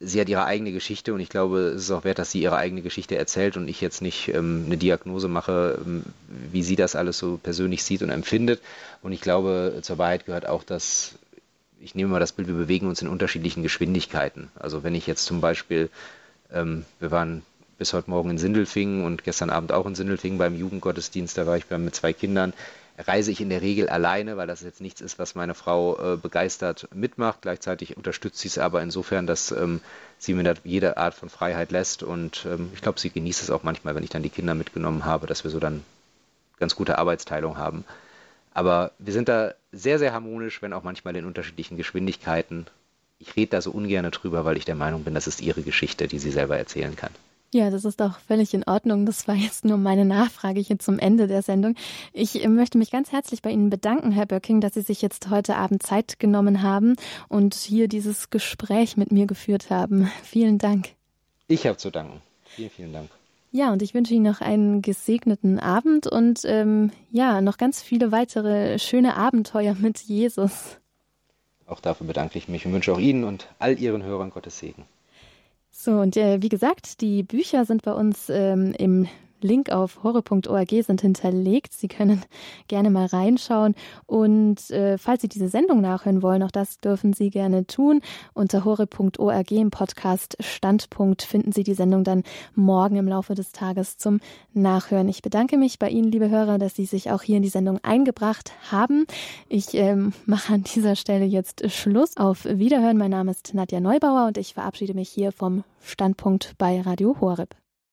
sie hat ihre eigene Geschichte und ich glaube, es ist auch wert, dass sie ihre eigene Geschichte erzählt und ich jetzt nicht ähm, eine Diagnose mache, ähm, wie sie das alles so persönlich sieht und empfindet. Und ich glaube, zur Wahrheit gehört auch, dass ich nehme mal das Bild, wir bewegen uns in unterschiedlichen Geschwindigkeiten. Also wenn ich jetzt zum Beispiel, ähm, wir waren bis heute Morgen in Sindelfingen und gestern Abend auch in Sindelfingen beim Jugendgottesdienst, da war ich mit zwei Kindern reise ich in der Regel alleine, weil das jetzt nichts ist, was meine Frau äh, begeistert mitmacht. Gleichzeitig unterstützt sie es aber insofern, dass ähm, sie mir da jede Art von Freiheit lässt. Und ähm, ich glaube, sie genießt es auch manchmal, wenn ich dann die Kinder mitgenommen habe, dass wir so dann ganz gute Arbeitsteilung haben. Aber wir sind da sehr, sehr harmonisch, wenn auch manchmal in unterschiedlichen Geschwindigkeiten. Ich rede da so ungern drüber, weil ich der Meinung bin, das ist ihre Geschichte, die sie selber erzählen kann. Ja, das ist auch völlig in Ordnung. Das war jetzt nur meine Nachfrage hier zum Ende der Sendung. Ich äh, möchte mich ganz herzlich bei Ihnen bedanken, Herr Böcking, dass Sie sich jetzt heute Abend Zeit genommen haben und hier dieses Gespräch mit mir geführt haben. Vielen Dank. Ich habe zu danken. Vielen, vielen Dank. Ja, und ich wünsche Ihnen noch einen gesegneten Abend und ähm, ja, noch ganz viele weitere schöne Abenteuer mit Jesus. Auch dafür bedanke ich mich und wünsche auch Ihnen und all Ihren Hörern Gottes Segen. So, und äh, wie gesagt, die Bücher sind bei uns ähm, im Link auf horror.org sind hinterlegt. Sie können gerne mal reinschauen. Und äh, falls Sie diese Sendung nachhören wollen, auch das dürfen Sie gerne tun. Unter horror.org im Podcast Standpunkt finden Sie die Sendung dann morgen im Laufe des Tages zum Nachhören. Ich bedanke mich bei Ihnen, liebe Hörer, dass Sie sich auch hier in die Sendung eingebracht haben. Ich ähm, mache an dieser Stelle jetzt Schluss. Auf Wiederhören. Mein Name ist Nadja Neubauer und ich verabschiede mich hier vom Standpunkt bei Radio Horeb.